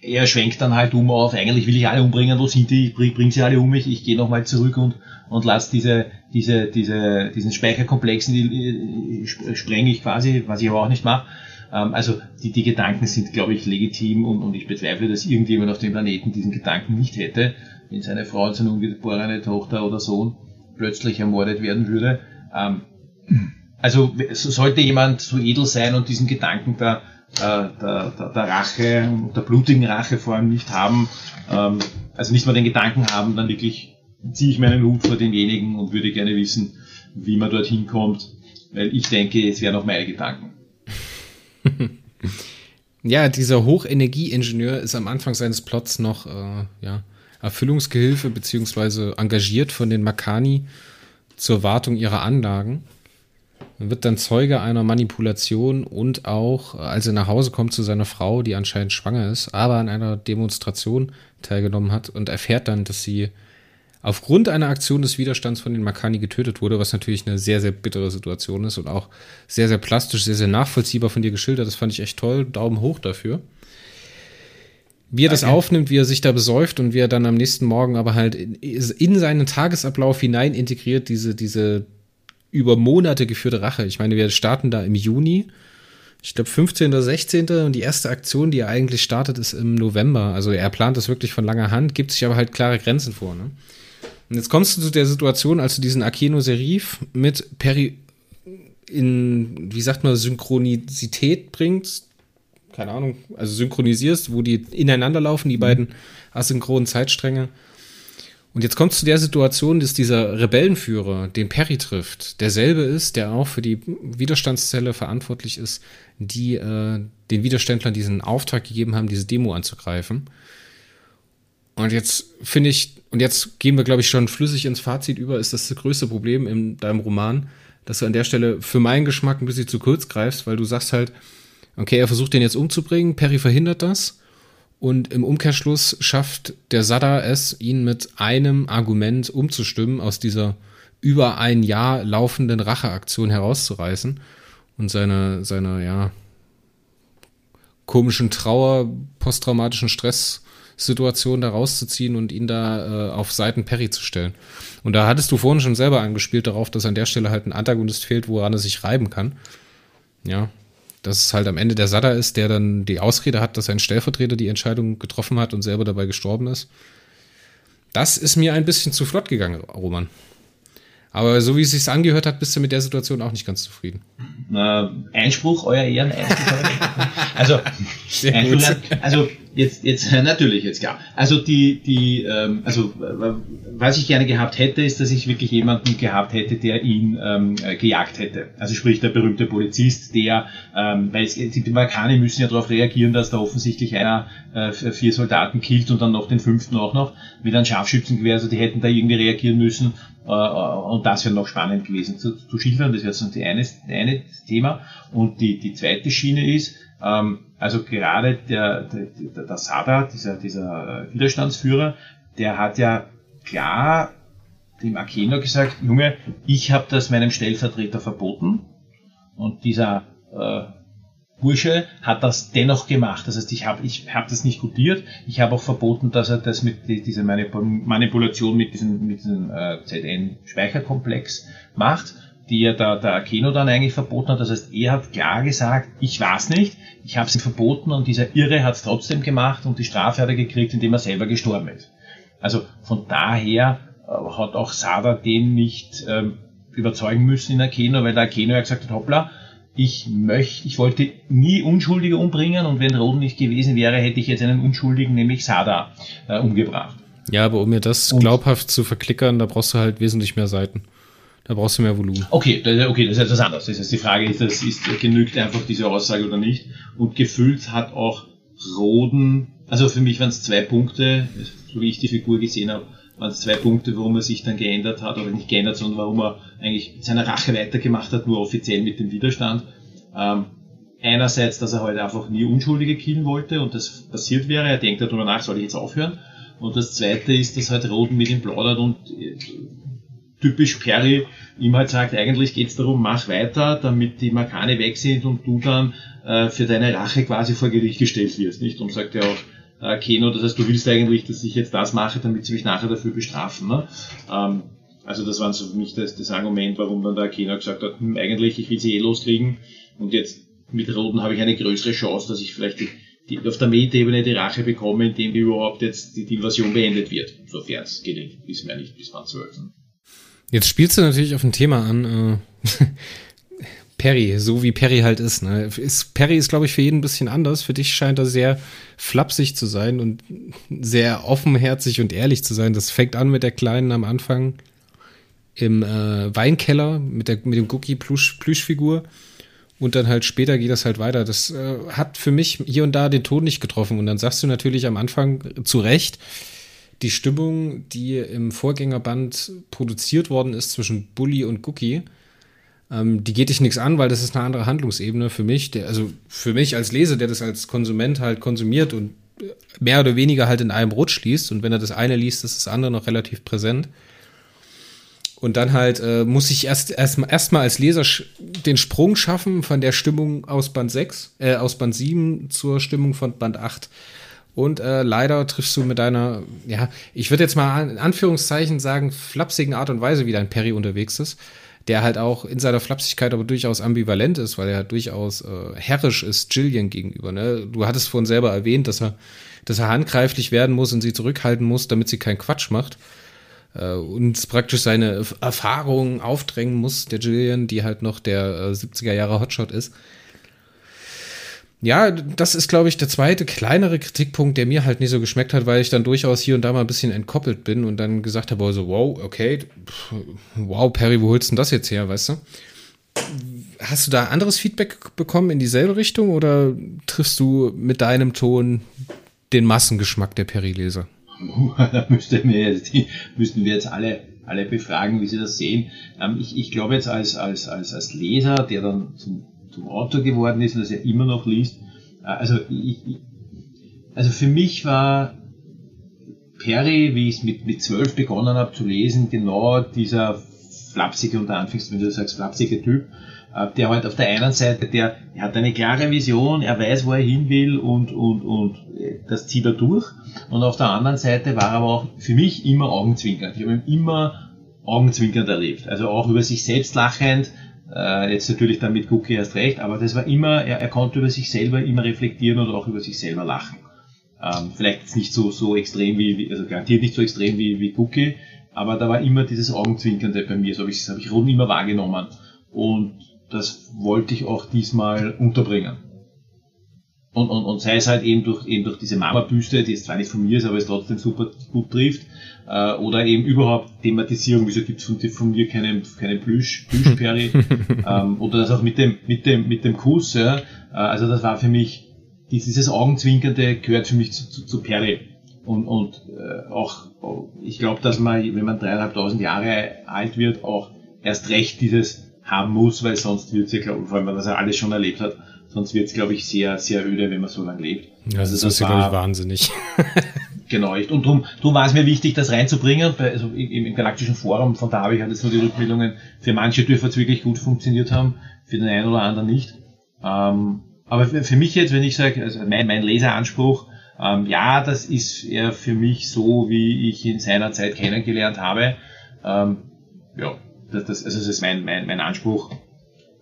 er schwenkt dann halt um auf, eigentlich will ich alle umbringen, wo sind die, ich bring, bring sie alle um mich, ich gehe nochmal zurück und, und lass diese, diese, diese, diesen Speicherkomplex die, äh, sprenge ich quasi, was ich aber auch nicht mache. Ähm, also die, die Gedanken sind, glaube ich, legitim und, und ich bezweifle, dass irgendjemand auf dem Planeten diesen Gedanken nicht hätte, wenn seine Frau, seine ungeborene Tochter oder Sohn plötzlich ermordet werden würde. Ähm, also sollte jemand so edel sein und diesen Gedanken der, der, der, der Rache und der blutigen Rache vor allem nicht haben, ähm, also nicht mal den Gedanken haben, dann wirklich ziehe ich meinen Hut vor demjenigen und würde gerne wissen, wie man dorthin kommt, weil ich denke, es wären auch meine Gedanken. <laughs> ja, dieser Hochenergieingenieur ist am Anfang seines Plots noch äh, ja, Erfüllungsgehilfe beziehungsweise engagiert von den Makani zur Wartung ihrer Anlagen. Er wird dann Zeuge einer Manipulation und auch, als er nach Hause kommt zu seiner Frau, die anscheinend schwanger ist, aber an einer Demonstration teilgenommen hat und erfährt dann, dass sie aufgrund einer Aktion des Widerstands von den Makani getötet wurde, was natürlich eine sehr, sehr bittere Situation ist und auch sehr, sehr plastisch, sehr, sehr nachvollziehbar von dir geschildert. Das fand ich echt toll. Daumen hoch dafür. Wie er das aufnimmt, wie er sich da besäuft und wie er dann am nächsten Morgen aber halt in, in seinen Tagesablauf hinein integriert, diese, diese über Monate geführte Rache. Ich meine, wir starten da im Juni. Ich glaube 15. oder 16. und die erste Aktion, die er eigentlich startet, ist im November. Also er plant das wirklich von langer Hand, gibt sich aber halt klare Grenzen vor. Ne? Und jetzt kommst du zu der Situation, als du diesen Akeno Serif mit Peri in, wie sagt man, Synchronizität bringst. Keine Ahnung, also synchronisierst, wo die ineinander laufen, die mhm. beiden asynchronen Zeitstränge. Und jetzt kommt zu der Situation, dass dieser Rebellenführer, den Perry trifft, derselbe ist, der auch für die Widerstandszelle verantwortlich ist, die äh, den Widerständlern diesen Auftrag gegeben haben, diese Demo anzugreifen. Und jetzt finde ich, und jetzt gehen wir, glaube ich, schon flüssig ins Fazit über, ist das das größte Problem in deinem Roman, dass du an der Stelle für meinen Geschmack ein bisschen zu kurz greifst, weil du sagst halt, okay, er versucht den jetzt umzubringen, Perry verhindert das. Und im Umkehrschluss schafft der Sada es, ihn mit einem Argument umzustimmen, aus dieser über ein Jahr laufenden Racheaktion herauszureißen und seine, seine, ja, komischen Trauer, posttraumatischen Stress Situation da rauszuziehen und ihn da äh, auf Seiten Perry zu stellen. Und da hattest du vorhin schon selber angespielt darauf, dass an der Stelle halt ein Antagonist fehlt, woran er sich reiben kann. Ja, dass es halt am Ende der Sada ist, der dann die Ausrede hat, dass ein Stellvertreter die Entscheidung getroffen hat und selber dabei gestorben ist. Das ist mir ein bisschen zu flott gegangen, Roman. Aber so wie es sich angehört hat, bist du mit der Situation auch nicht ganz zufrieden. Äh, Einspruch, euer Ehren. <laughs> also, Einspruch, also jetzt, jetzt <laughs> natürlich jetzt klar. Also die, die, ähm, also was ich gerne gehabt hätte, ist, dass ich wirklich jemanden gehabt hätte, der ihn ähm, äh, gejagt hätte. Also sprich der berühmte Polizist, der, ähm, weil es, die Balkane müssen ja darauf reagieren, dass da offensichtlich einer äh, vier Soldaten killt und dann noch den fünften auch noch mit einem Scharfschützengewehr. Also die hätten da irgendwie reagieren müssen äh, und das wäre noch spannend gewesen zu, zu schildern. Das wäre so die eine, eine Thema. Und die, die zweite Schiene ist, ähm, also gerade der, der, der Sada, dieser, dieser Widerstandsführer, der hat ja klar dem Akeno gesagt, Junge, ich habe das meinem Stellvertreter verboten. Und dieser äh, Bursche hat das dennoch gemacht. Das heißt, ich habe ich hab das nicht gutiert. Ich habe auch verboten, dass er das mit dieser Manipulation mit diesem, mit diesem äh, ZN-Speicherkomplex macht die ja der, der Akeno dann eigentlich verboten hat. Das heißt, er hat klar gesagt, ich weiß nicht, ich habe es ihm verboten und dieser Irre hat es trotzdem gemacht und die Strafe hat er gekriegt, indem er selber gestorben ist. Also von daher äh, hat auch Sada den nicht ähm, überzeugen müssen in Akeno, weil der Akeno ja gesagt hat, hoppla, ich möchte, ich wollte nie Unschuldige umbringen und wenn Roden nicht gewesen wäre, hätte ich jetzt einen Unschuldigen, nämlich Sada, äh, umgebracht. Ja, aber um mir das und glaubhaft zu verklickern, da brauchst du halt wesentlich mehr Seiten. Da brauchst du mehr Volumen. Okay, okay, das ist etwas anderes. Das heißt, die Frage ist, das ist, genügt einfach diese Aussage oder nicht? Und gefühlt hat auch Roden, also für mich waren es zwei Punkte, so wie ich die Figur gesehen habe, waren es zwei Punkte, warum er sich dann geändert hat, oder nicht geändert, sondern warum er eigentlich seine Rache weitergemacht hat, nur offiziell mit dem Widerstand. Ähm, einerseits, dass er halt einfach nie Unschuldige killen wollte und das passiert wäre, er denkt darüber nach, soll ich jetzt aufhören? Und das zweite ist, dass halt Roden mit ihm plaudert und äh, typisch Perry ihm halt sagt, eigentlich geht's darum, mach weiter, damit die Makane weg sind und du dann äh, für deine Rache quasi vor Gericht gestellt wirst, nicht? Und sagt ja auch äh, Keno, das heißt, du willst eigentlich, dass ich jetzt das mache, damit sie mich nachher dafür bestrafen. Ne? Ähm, also das war so für mich das, das Argument, warum dann der Keno gesagt hat, hm, eigentlich, ich will sie eh loskriegen und jetzt mit Roden habe ich eine größere Chance, dass ich vielleicht die, die, auf der Metaebene die Rache bekomme, indem überhaupt jetzt die, die Invasion beendet wird, sofern es gelingt, bis mir nicht bis wann zwölf. Jetzt spielst du natürlich auf ein Thema an. Äh, <laughs> Perry, so wie Perry halt ist. Ne? ist Perry ist, glaube ich, für jeden ein bisschen anders. Für dich scheint er sehr flapsig zu sein und sehr offenherzig und ehrlich zu sein. Das fängt an mit der Kleinen am Anfang im äh, Weinkeller mit, der, mit dem Cookie-Plüschfigur. Und dann halt später geht das halt weiter. Das äh, hat für mich hier und da den Ton nicht getroffen. Und dann sagst du natürlich am Anfang zu Recht, die Stimmung, die im Vorgängerband produziert worden ist zwischen Bully und Cookie, ähm, die geht dich nichts an, weil das ist eine andere Handlungsebene für mich. Der, also für mich als Leser, der das als Konsument halt konsumiert und mehr oder weniger halt in einem Rutsch liest. Und wenn er das eine liest, ist das andere noch relativ präsent. Und dann halt äh, muss ich erst erstmal erst als Leser den Sprung schaffen von der Stimmung aus Band 6, äh, aus Band 7 zur Stimmung von Band 8. Und äh, leider triffst du mit deiner, ja, ich würde jetzt mal in Anführungszeichen sagen, flapsigen Art und Weise, wie dein Perry unterwegs ist, der halt auch in seiner Flapsigkeit aber durchaus ambivalent ist, weil er durchaus äh, herrisch ist Jillian gegenüber. Ne? Du hattest vorhin selber erwähnt, dass er, dass er handgreiflich werden muss und sie zurückhalten muss, damit sie keinen Quatsch macht äh, uns praktisch seine Erfahrungen aufdrängen muss, der Jillian, die halt noch der äh, 70er Jahre Hotshot ist. Ja, das ist, glaube ich, der zweite kleinere Kritikpunkt, der mir halt nicht so geschmeckt hat, weil ich dann durchaus hier und da mal ein bisschen entkoppelt bin und dann gesagt habe, also, wow, okay, wow, Perry, wo holst du denn das jetzt her, weißt du? Hast du da anderes Feedback bekommen in dieselbe Richtung oder triffst du mit deinem Ton den Massengeschmack der Perry-Leser? <laughs> da müsste mir jetzt, die, müssten wir jetzt alle, alle befragen, wie sie das sehen. Ähm, ich, ich glaube jetzt als, als, als, als Leser, der dann zum, zum Autor geworden ist und das ja immer noch liest, äh, also ich, also für mich war Perry, wie ich es mit, mit zwölf begonnen habe zu lesen, genau dieser flapsige, unter Anführungszeichen, wenn du sagst, flapsige Typ, äh, der halt auf der einen Seite, der, der hat eine klare Vision, er weiß, wo er hin will und, und, und äh, das zieht er durch. Und auf der anderen Seite war er aber auch für mich immer augenzwinkernd. Ich habe ihn immer augenzwinkernd erlebt. Also auch über sich selbst lachend, äh, jetzt natürlich dann mit Cookie erst recht, aber das war immer, er, er konnte über sich selber immer reflektieren und auch über sich selber lachen. Ähm, vielleicht nicht so, so extrem wie, also garantiert nicht so extrem wie, wie Cookie, aber da war immer dieses Augenzwinkernde bei mir, so habe ich, das habe ich rund immer wahrgenommen. Und das wollte ich auch diesmal unterbringen. Und, und, und sei es halt eben durch, eben durch diese Mama-Büste, die jetzt zwar nicht von mir ist, aber es trotzdem super gut trifft, äh, oder eben überhaupt Thematisierung, wieso gibt es von, von, mir keinen, keinen Plüsch, Plüschperry, <laughs> ähm, oder das auch mit dem, mit dem, mit dem Kuss, ja, äh, also das war für mich, dieses Augenzwinkernde gehört für mich zu, zu, zu Perry. Und, und äh, auch, ich glaube, dass man, wenn man dreieinhalbtausend Jahre alt wird, auch erst recht dieses haben muss, weil sonst wird es ja, glaube vor allem, wenn man das ja alles schon erlebt hat, sonst wird es, glaube ich, sehr, sehr öde, wenn man so lange lebt. Ja, also das, das ist ja, glaube ich, wahnsinnig. <laughs> genau, echt. Und darum, darum war es mir wichtig, das reinzubringen, bei, also im, im Galaktischen Forum, von da habe ich halt jetzt nur die Rückmeldungen, für manche dürfen es wirklich gut funktioniert haben, für den einen oder anderen nicht. Ähm, aber für, für mich jetzt, wenn ich sage, also mein, mein Leseranspruch, ähm, ja, das ist eher für mich so, wie ich ihn seiner Zeit kennengelernt habe. Ähm, ja, das, das, also das ist mein, mein, mein Anspruch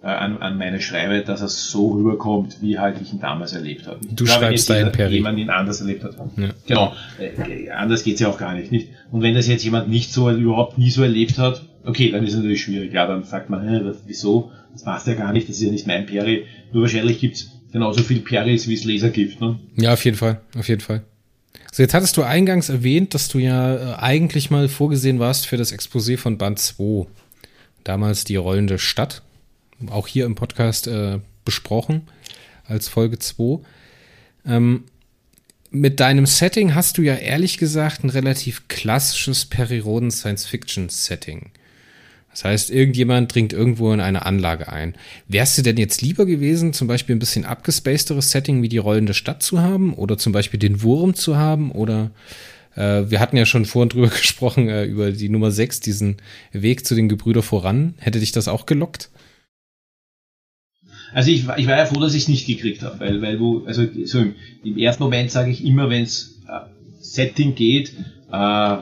an, an meine Schreibe, dass er so rüberkommt, wie halt ich ihn damals erlebt habe. Du glaube, schreibst da Perry. Jemand ihn anders erlebt hat. Ja. Genau. Äh, anders geht's ja auch gar nicht, nicht. Und wenn das jetzt jemand nicht so, überhaupt nie so erlebt hat, okay, dann ist es natürlich schwierig. Ja, dann sagt man, hä, wieso? Das passt ja gar nicht, das ist ja nicht mein Peri. Nur wahrscheinlich gibt's genauso viel Peris, wie es Leser gibt. Ne? Ja, auf jeden Fall, auf jeden Fall. So, jetzt hattest du eingangs erwähnt, dass du ja äh, eigentlich mal vorgesehen warst für das Exposé von Band 2. Damals die rollende Stadt. Auch hier im Podcast äh, besprochen als Folge 2. Ähm, mit deinem Setting hast du ja ehrlich gesagt ein relativ klassisches Periroden Science-Fiction-Setting. Das heißt, irgendjemand dringt irgendwo in eine Anlage ein. Wärst du denn jetzt lieber gewesen, zum Beispiel ein bisschen abgespacederes Setting wie die rollende Stadt zu haben oder zum Beispiel den Wurm zu haben oder äh, wir hatten ja schon vorhin drüber <laughs> gesprochen, äh, über die Nummer 6, diesen Weg zu den Gebrüder voran. Hätte dich das auch gelockt? Also ich, ich war ja froh, dass ich es nicht gekriegt habe, weil, weil du, also so im, im ersten Moment sage ich immer, wenn es äh, Setting geht, äh,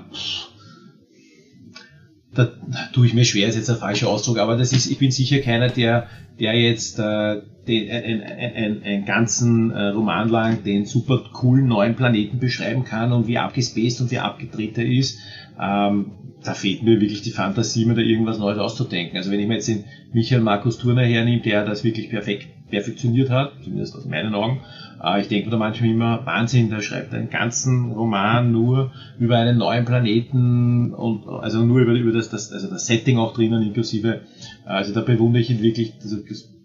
da tue ich mir schwer, ist jetzt ein falscher Ausdruck, aber das ist, ich bin sicher keiner, der, der jetzt äh, den, einen, einen ganzen äh, Roman lang den super coolen neuen Planeten beschreiben kann und wie abgespaced und wie abgedreht er ist. Ähm, da fehlt mir wirklich die Fantasie, mir da irgendwas Neues auszudenken. Also wenn ich mir jetzt den Michael Markus Turner hernehme, der das wirklich perfekt perfektioniert hat, zumindest aus meinen Augen, äh, ich denke da manchmal immer, Wahnsinn, der schreibt einen ganzen Roman nur über einen neuen Planeten und also nur über, über das, das, also das Setting auch drinnen inklusive. Äh, also da bewundere ich ihn wirklich, also,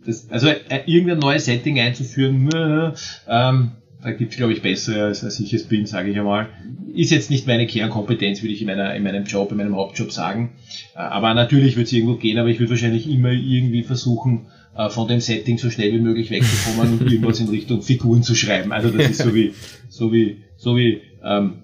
das, also äh, irgendein neues Setting einzuführen, ähm, da gibt es, glaube ich, bessere, als, als ich es bin, sage ich einmal. Ist jetzt nicht meine Kernkompetenz, würde ich in, meiner, in meinem Job, in meinem Hauptjob sagen. Äh, aber natürlich wird es irgendwo gehen, aber ich würde wahrscheinlich immer irgendwie versuchen, äh, von dem Setting so schnell wie möglich wegzukommen und irgendwas in Richtung Figuren zu schreiben. Also das ist so wie, so wie, so wie, ähm,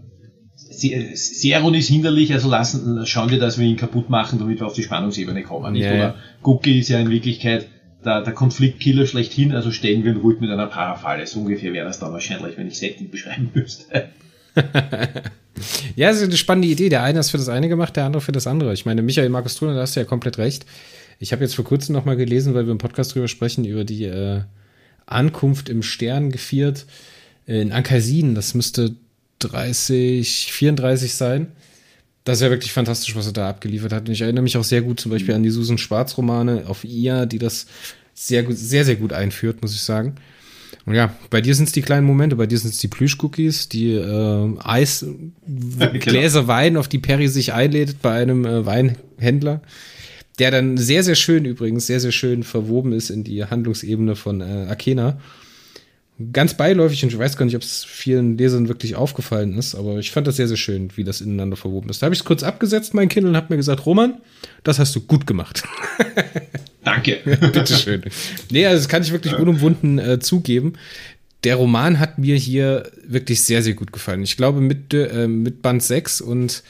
Seron ist hinderlich, also lassen, schauen wir, dass wir ihn kaputt machen, damit wir auf die Spannungsebene kommen. Nicht? Ja, Oder Cookie ist ja in Wirklichkeit der, der Konfliktkiller schlechthin, also stellen wir ihn ruhig mit einer Parafalle. So ungefähr wäre das dann wahrscheinlich, wenn ich Setting beschreiben müsste. <laughs> ja, das ist eine spannende Idee. Der eine ist für das eine gemacht, der andere für das andere. Ich meine, Michael Markus Thuner, da hast du ja komplett recht. Ich habe jetzt vor kurzem noch mal gelesen, weil wir im Podcast drüber sprechen, über die äh, Ankunft im Stern gefiert äh, in Ankalsin. Das müsste 30, 34 sein. Das ist ja wirklich fantastisch, was er da abgeliefert hat. Und ich erinnere mich auch sehr gut zum Beispiel an die Susan Schwarz-Romane auf IA, die das sehr, gut, sehr, sehr gut einführt, muss ich sagen. Und ja, bei dir sind es die kleinen Momente, bei dir sind es die Plüschcookies, die äh, Eis, <laughs> Gläser genau. Wein, auf die Perry sich einlädt bei einem äh, Weinhändler, der dann sehr, sehr schön übrigens, sehr, sehr schön verwoben ist in die Handlungsebene von äh, Akena ganz beiläufig und ich weiß gar nicht, ob es vielen Lesern wirklich aufgefallen ist, aber ich fand das sehr, sehr schön, wie das ineinander verwoben ist. Da habe ich es kurz abgesetzt, mein Kind, und habe mir gesagt, Roman, das hast du gut gemacht. <laughs> Danke. <laughs> Bitteschön. Nee, also das kann ich wirklich unumwunden äh, zugeben. Der Roman hat mir hier wirklich sehr, sehr gut gefallen. Ich glaube, mit, äh, mit Band 6 und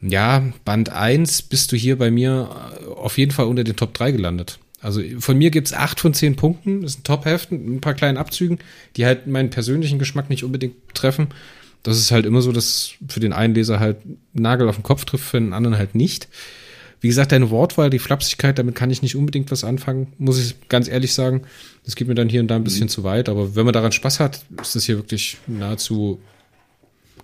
ja, Band 1 bist du hier bei mir äh, auf jeden Fall unter den Top 3 gelandet. Also von mir gibt es acht von zehn Punkten. Das ist ein Top-Heft, ein paar kleinen Abzügen, die halt meinen persönlichen Geschmack nicht unbedingt treffen. Das ist halt immer so, dass für den einen Leser halt Nagel auf den Kopf trifft, für den anderen halt nicht. Wie gesagt, deine Wortwahl, die Flapsigkeit, damit kann ich nicht unbedingt was anfangen, muss ich ganz ehrlich sagen. Das geht mir dann hier und da ein bisschen mhm. zu weit, aber wenn man daran Spaß hat, ist das hier wirklich nahezu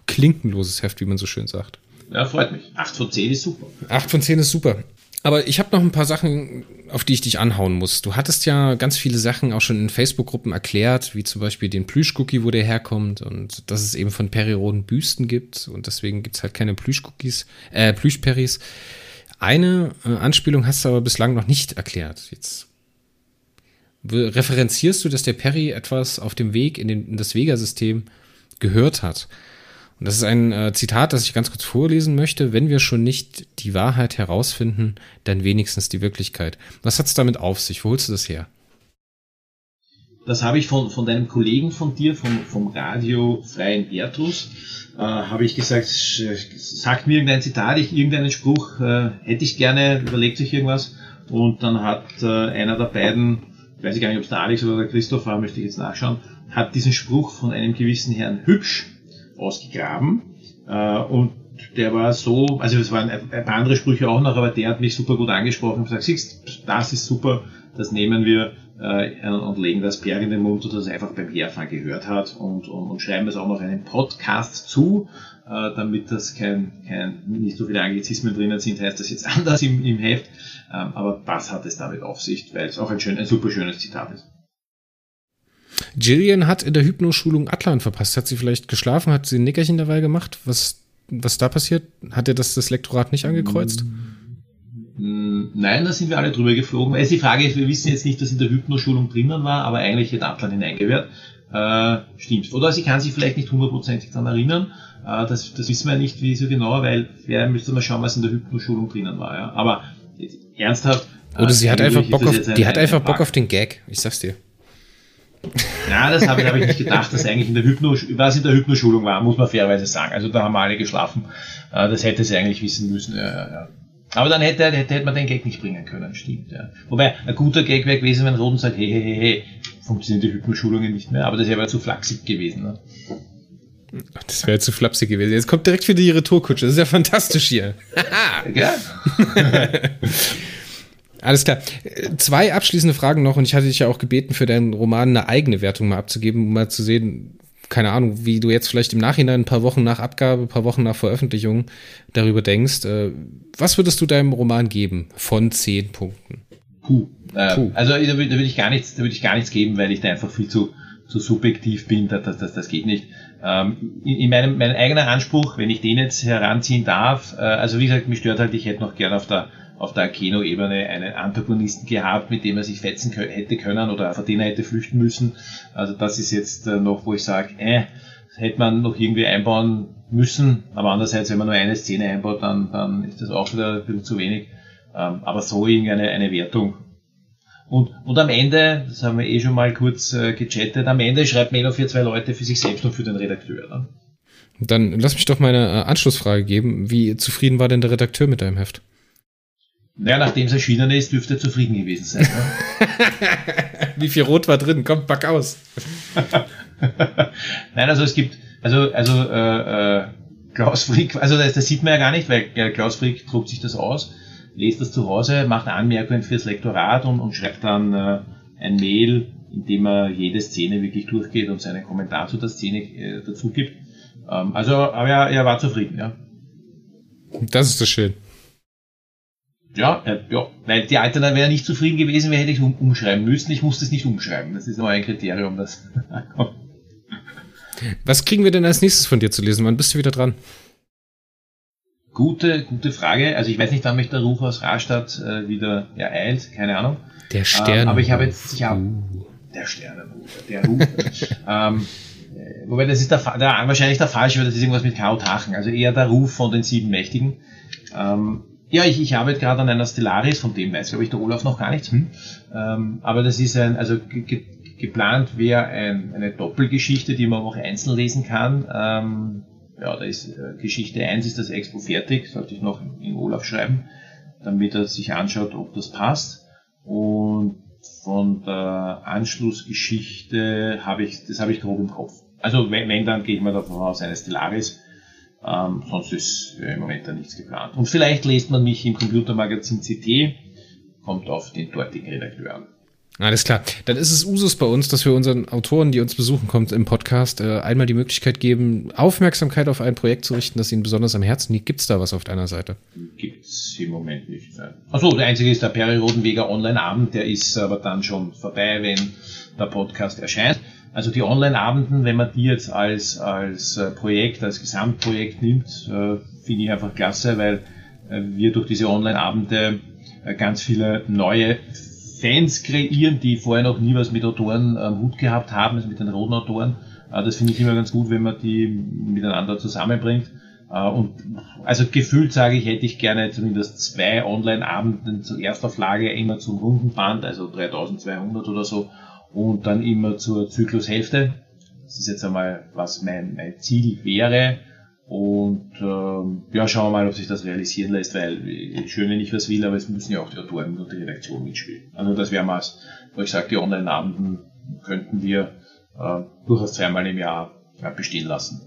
klinkenloses Heft, wie man so schön sagt. Ja, freut mich. Acht von zehn ist super. Acht von zehn ist super. Aber ich habe noch ein paar Sachen, auf die ich dich anhauen muss. Du hattest ja ganz viele Sachen auch schon in Facebook-Gruppen erklärt, wie zum Beispiel den Plüschcookie, wo der herkommt und dass es eben von Periroden Büsten gibt und deswegen gibt's halt keine Plüschcookies, äh, Plüschperis. Eine äh, Anspielung hast du aber bislang noch nicht erklärt. Jetzt referenzierst du, dass der Perry etwas auf dem Weg in, den, in das Vega-System gehört hat. Und das ist ein äh, Zitat, das ich ganz kurz vorlesen möchte. Wenn wir schon nicht die Wahrheit herausfinden, dann wenigstens die Wirklichkeit. Was hat es damit auf sich? Wo holst du das her? Das habe ich von, von deinem Kollegen von dir, vom, vom Radio Freien Bertus, äh, habe ich gesagt, sagt mir irgendein Zitat, ich, irgendeinen Spruch, äh, hätte ich gerne, überlegt sich irgendwas. Und dann hat äh, einer der beiden, weiß ich gar nicht, ob es der Alex oder der Christoph war, möchte ich jetzt nachschauen, hat diesen Spruch von einem gewissen Herrn Hübsch ausgegraben. Äh, und der war so, also es waren ein paar andere Sprüche auch noch, aber der hat mich super gut angesprochen und gesagt, siehst, das ist super, das nehmen wir äh, und legen das Perl in den Mund, dass es einfach beim Herfahren gehört hat und, und, und schreiben es auch noch einen Podcast zu, äh, damit das kein, kein, nicht so viele Anglizismen drinnen sind, heißt das jetzt <laughs> anders im, im Heft. Ähm, aber was hat es damit auf sich, weil es auch ein, schön, ein super schönes Zitat ist. Jillian hat in der Hypnoschulung Atlan verpasst. Hat sie vielleicht geschlafen? Hat sie ein Nickerchen dabei gemacht? Was, was da passiert? Hat er das, das Lektorat nicht angekreuzt? Mm, nein, da sind wir alle drüber geflogen. Also die Frage ist, wir wissen jetzt nicht, dass in der Hypnoschulung drinnen war, aber eigentlich hätte Atlan hineingewehrt. Äh, stimmt. Oder sie kann sich vielleicht nicht hundertprozentig daran erinnern. Äh, das, das wissen wir nicht, wie so genau, weil wer müsste mal schauen, was in der Hypnoschulung drinnen war. Ja. Aber ernsthaft. Oder sie hat einfach Bock auf, die hat einfach Bock auf den Gag. Ich sag's dir. Ja, das habe ich, hab ich nicht gedacht, dass eigentlich in der Hypno, was in der Hypnoschulung war, muss man fairerweise sagen. Also da haben wir alle geschlafen. Äh, das hätte sie eigentlich wissen müssen. Ja, ja. Aber dann hätte, hätte, hätte man den Gag nicht bringen können, stimmt. Ja. Wobei, ein guter Gag wäre gewesen, wenn Roden sagt, hey, hey, hey, hey, funktionieren die Hypnoschulungen nicht mehr, aber das wäre zu flachsig gewesen. Ne? Das wäre zu flapsig gewesen. Jetzt kommt direkt wieder die Retourkutsche. Das ist ja fantastisch hier. ja. <laughs> Alles klar. Zwei abschließende Fragen noch und ich hatte dich ja auch gebeten, für deinen Roman eine eigene Wertung mal abzugeben, um mal zu sehen, keine Ahnung, wie du jetzt vielleicht im Nachhinein ein paar Wochen nach Abgabe, ein paar Wochen nach Veröffentlichung darüber denkst. Äh, was würdest du deinem Roman geben von zehn Punkten? Puh. Äh, Puh. Also da würde würd ich gar nichts, da würde ich gar nichts geben, weil ich da einfach viel zu, zu subjektiv bin. Das, das, das, das geht nicht. Ähm, in, in meinem mein eigener Anspruch, wenn ich den jetzt heranziehen darf, äh, also wie gesagt, mich stört halt, ich hätte noch gern auf der auf der Keno-Ebene einen Antagonisten gehabt, mit dem er sich fetzen hätte können oder vor den er hätte flüchten müssen. Also das ist jetzt äh, noch, wo ich sage, äh, hätte man noch irgendwie einbauen müssen. Aber andererseits, wenn man nur eine Szene einbaut, dann, dann ist das auch wieder ein bisschen zu wenig. Ähm, aber so irgendeine eine Wertung. Und, und am Ende, das haben wir eh schon mal kurz äh, gechattet, am Ende schreibt Melo für zwei Leute für sich selbst und für den Redakteur. Ne? Dann lass mich doch meine äh, Anschlussfrage geben. Wie zufrieden war denn der Redakteur mit deinem Heft? Naja, nachdem es erschienen ist, dürfte er zufrieden gewesen sein. Ne? <laughs> Wie viel Rot war drin? Komm, pack aus. <laughs> Nein, also es gibt, also, also äh, äh, Klaus Frick, also das, das sieht man ja gar nicht, weil äh, Klaus Frick druckt sich das aus, lest das zu Hause, macht Anmerkungen fürs Lektorat und, und schreibt dann äh, ein Mail, in dem er jede Szene wirklich durchgeht und seinen Kommentar zu der Szene äh, dazu gibt. Ähm, also, aber er, er war zufrieden, ja. Das ist so schön. Ja, äh, ja, weil die Alten dann wäre nicht zufrieden gewesen, wäre hätte ich um, umschreiben müssen. Ich musste es nicht umschreiben. Das ist nur ein Kriterium, das. <laughs> Was kriegen wir denn als nächstes von dir zu lesen? Wann bist du wieder dran? Gute, gute Frage. Also ich weiß nicht, wann mich der Ruf aus Rastatt äh, wieder ereilt, keine Ahnung. Der Stern. Ähm, aber ich habe jetzt, ich habe, uh. der Sternenruf, der Ruf. <laughs> ähm, äh, wobei das ist der, der, wahrscheinlich der falsche, weil das ist irgendwas mit K.O. Tachen. Also eher der Ruf von den sieben Mächtigen. Ähm, ja, ich, ich arbeite gerade an einer Stellaris, von dem weiß, glaube ich, der Olaf noch gar nichts. Hm. Ähm, aber das ist ein, also ge geplant wäre ein, eine Doppelgeschichte, die man auch einzeln lesen kann. Ähm, ja, da ist äh, Geschichte 1 ist das Expo fertig, sollte ich noch in Olaf schreiben, damit er sich anschaut, ob das passt. Und von der Anschlussgeschichte habe ich, das habe ich grob im Kopf. Also wenn, wenn dann gehe ich mal davon aus, eine Stellaris ähm, sonst ist im Moment da nichts geplant. Und vielleicht lest man mich im Computermagazin CT, kommt auf den dortigen Redakteur an. Alles klar. Dann ist es Usus bei uns, dass wir unseren Autoren, die uns besuchen kommt im Podcast, äh, einmal die Möglichkeit geben, Aufmerksamkeit auf ein Projekt zu richten, das ihnen besonders am Herzen liegt. Gibt es da was auf deiner Seite? Gibt es im Moment nicht. Achso, der einzige ist der Peri Rodenweger Online-Abend, der ist aber dann schon vorbei, wenn der Podcast erscheint. Also die Online-Abenden, wenn man die jetzt als, als äh, Projekt, als Gesamtprojekt nimmt, äh, finde ich einfach klasse, weil äh, wir durch diese Online-Abende ganz viele neue Fans kreieren, die vorher noch nie was mit Autoren am Hut gehabt haben, also mit den roten Autoren. Das finde ich immer ganz gut, wenn man die miteinander zusammenbringt. Und also gefühlt sage ich, hätte ich gerne zumindest zwei Online-Abenden zur Erstauflage immer zum runden Band, also 3200 oder so, und dann immer zur Zyklushälfte. Das ist jetzt einmal, was mein, mein Ziel wäre. Und ähm, ja, schauen wir mal, ob sich das realisieren lässt, weil äh, schön, wenn ich was will, aber es müssen ja auch die Autoren und die Redaktion mitspielen. Also das wäre mal, wo ich sage, die Online-Abenden könnten wir äh, durchaus zweimal im Jahr äh, bestehen lassen,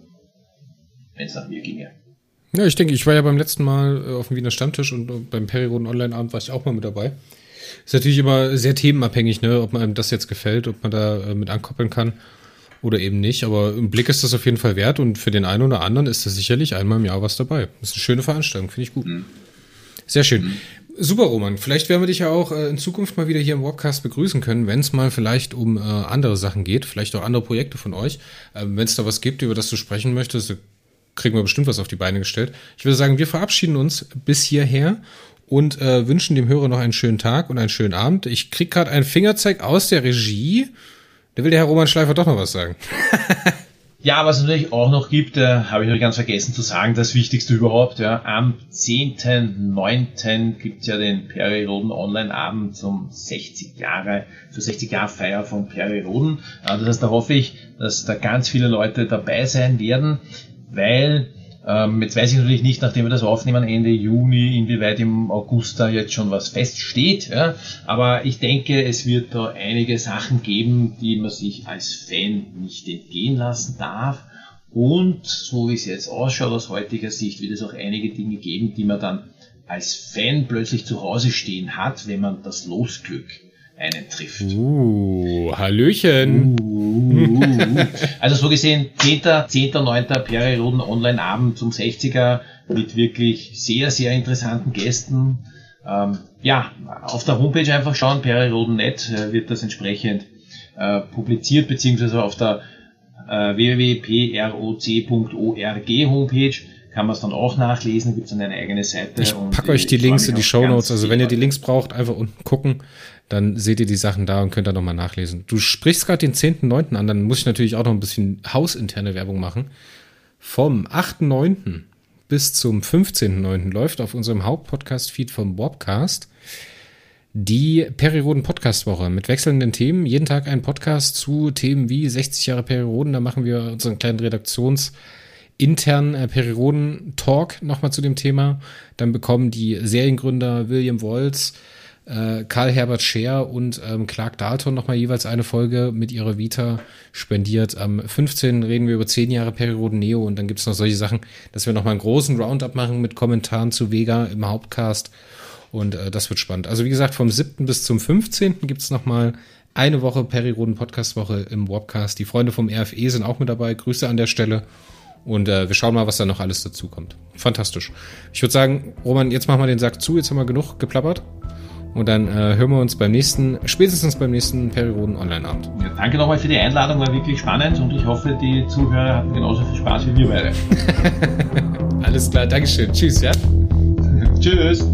wenn es nach mir ginge. Ja, ich denke, ich war ja beim letzten Mal äh, auf dem Wiener Stammtisch und beim Periroden Online-Abend war ich auch mal mit dabei. Ist natürlich immer sehr themenabhängig, ne, ob man einem das jetzt gefällt, ob man da äh, mit ankoppeln kann oder eben nicht. Aber im Blick ist das auf jeden Fall wert und für den einen oder anderen ist das sicherlich einmal im Jahr was dabei. Das ist eine schöne Veranstaltung, finde ich gut. Mhm. Sehr schön. Mhm. Super, Roman. Vielleicht werden wir dich ja auch äh, in Zukunft mal wieder hier im Podcast begrüßen können, wenn es mal vielleicht um äh, andere Sachen geht, vielleicht auch andere Projekte von euch. Ähm, wenn es da was gibt, über das du sprechen möchtest, kriegen wir bestimmt was auf die Beine gestellt. Ich würde sagen, wir verabschieden uns bis hierher und äh, wünschen dem Hörer noch einen schönen Tag und einen schönen Abend. Ich krieg gerade einen Fingerzeig aus der Regie. Da will der Herr Roman Schleifer doch noch was sagen. <laughs> Ja, was es natürlich auch noch gibt, äh, habe ich noch ganz vergessen zu sagen, das Wichtigste überhaupt, ja, am 10.9. gibt es ja den Peri Roden Online-Abend zum 60 Jahre, zur 60 Jahre Feier von Peri Roden. Äh, das heißt, da hoffe ich, dass da ganz viele Leute dabei sein werden, weil ähm, jetzt weiß ich natürlich nicht, nachdem wir das aufnehmen, Ende Juni, inwieweit im August da jetzt schon was feststeht. Ja? Aber ich denke, es wird da einige Sachen geben, die man sich als Fan nicht entgehen lassen darf. Und so wie es jetzt ausschaut aus heutiger Sicht, wird es auch einige Dinge geben, die man dann als Fan plötzlich zu Hause stehen hat, wenn man das Losglück einen trifft. Uh, Hallöchen. Uh, uh, <laughs> uh. Also so gesehen, 10. 10. 9. Perioden Online-Abend zum 60er mit wirklich sehr, sehr interessanten Gästen. Ähm, ja, auf der Homepage einfach schauen, perioden.net äh, wird das entsprechend äh, publiziert, beziehungsweise auf der äh, www.proc.org Homepage kann man es dann auch nachlesen, gibt es dann eine eigene Seite. Ich packe euch die Links in die Show Notes, also wenn ihr die Links braucht, einfach unten gucken dann seht ihr die Sachen da und könnt da nochmal nachlesen. Du sprichst gerade den 10.9. an, dann muss ich natürlich auch noch ein bisschen hausinterne Werbung machen. Vom 8.9. bis zum 15.9. läuft auf unserem Hauptpodcast-Feed vom Bobcast die Perioden Podcast Woche mit wechselnden Themen. Jeden Tag ein Podcast zu Themen wie 60 Jahre Perioden. Da machen wir unseren kleinen Redaktions- internen äh, Perioden-Talk nochmal zu dem Thema. Dann bekommen die Seriengründer William Wolz, äh, Karl Herbert Scher und ähm, Clark Dalton nochmal jeweils eine Folge mit ihrer Vita spendiert. Am 15. reden wir über 10 Jahre Perioden Neo und dann gibt's noch solche Sachen, dass wir nochmal einen großen Roundup machen mit Kommentaren zu Vega im Hauptcast. Und äh, das wird spannend. Also wie gesagt, vom 7. bis zum 15. gibt's nochmal eine Woche Perioden Podcast Woche im Webcast. Die Freunde vom RFE sind auch mit dabei. Grüße an der Stelle. Und äh, wir schauen mal, was da noch alles dazu kommt. Fantastisch. Ich würde sagen, Roman, jetzt machen wir den Sack zu. Jetzt haben wir genug geplappert. Und dann äh, hören wir uns beim nächsten, spätestens beim nächsten Perioden Online-Abend. Ja, danke nochmal für die Einladung, war wirklich spannend und ich hoffe, die Zuhörer hatten genauso viel Spaß wie wir beide. <laughs> Alles klar, Dankeschön. Tschüss, ja? <laughs> Tschüss.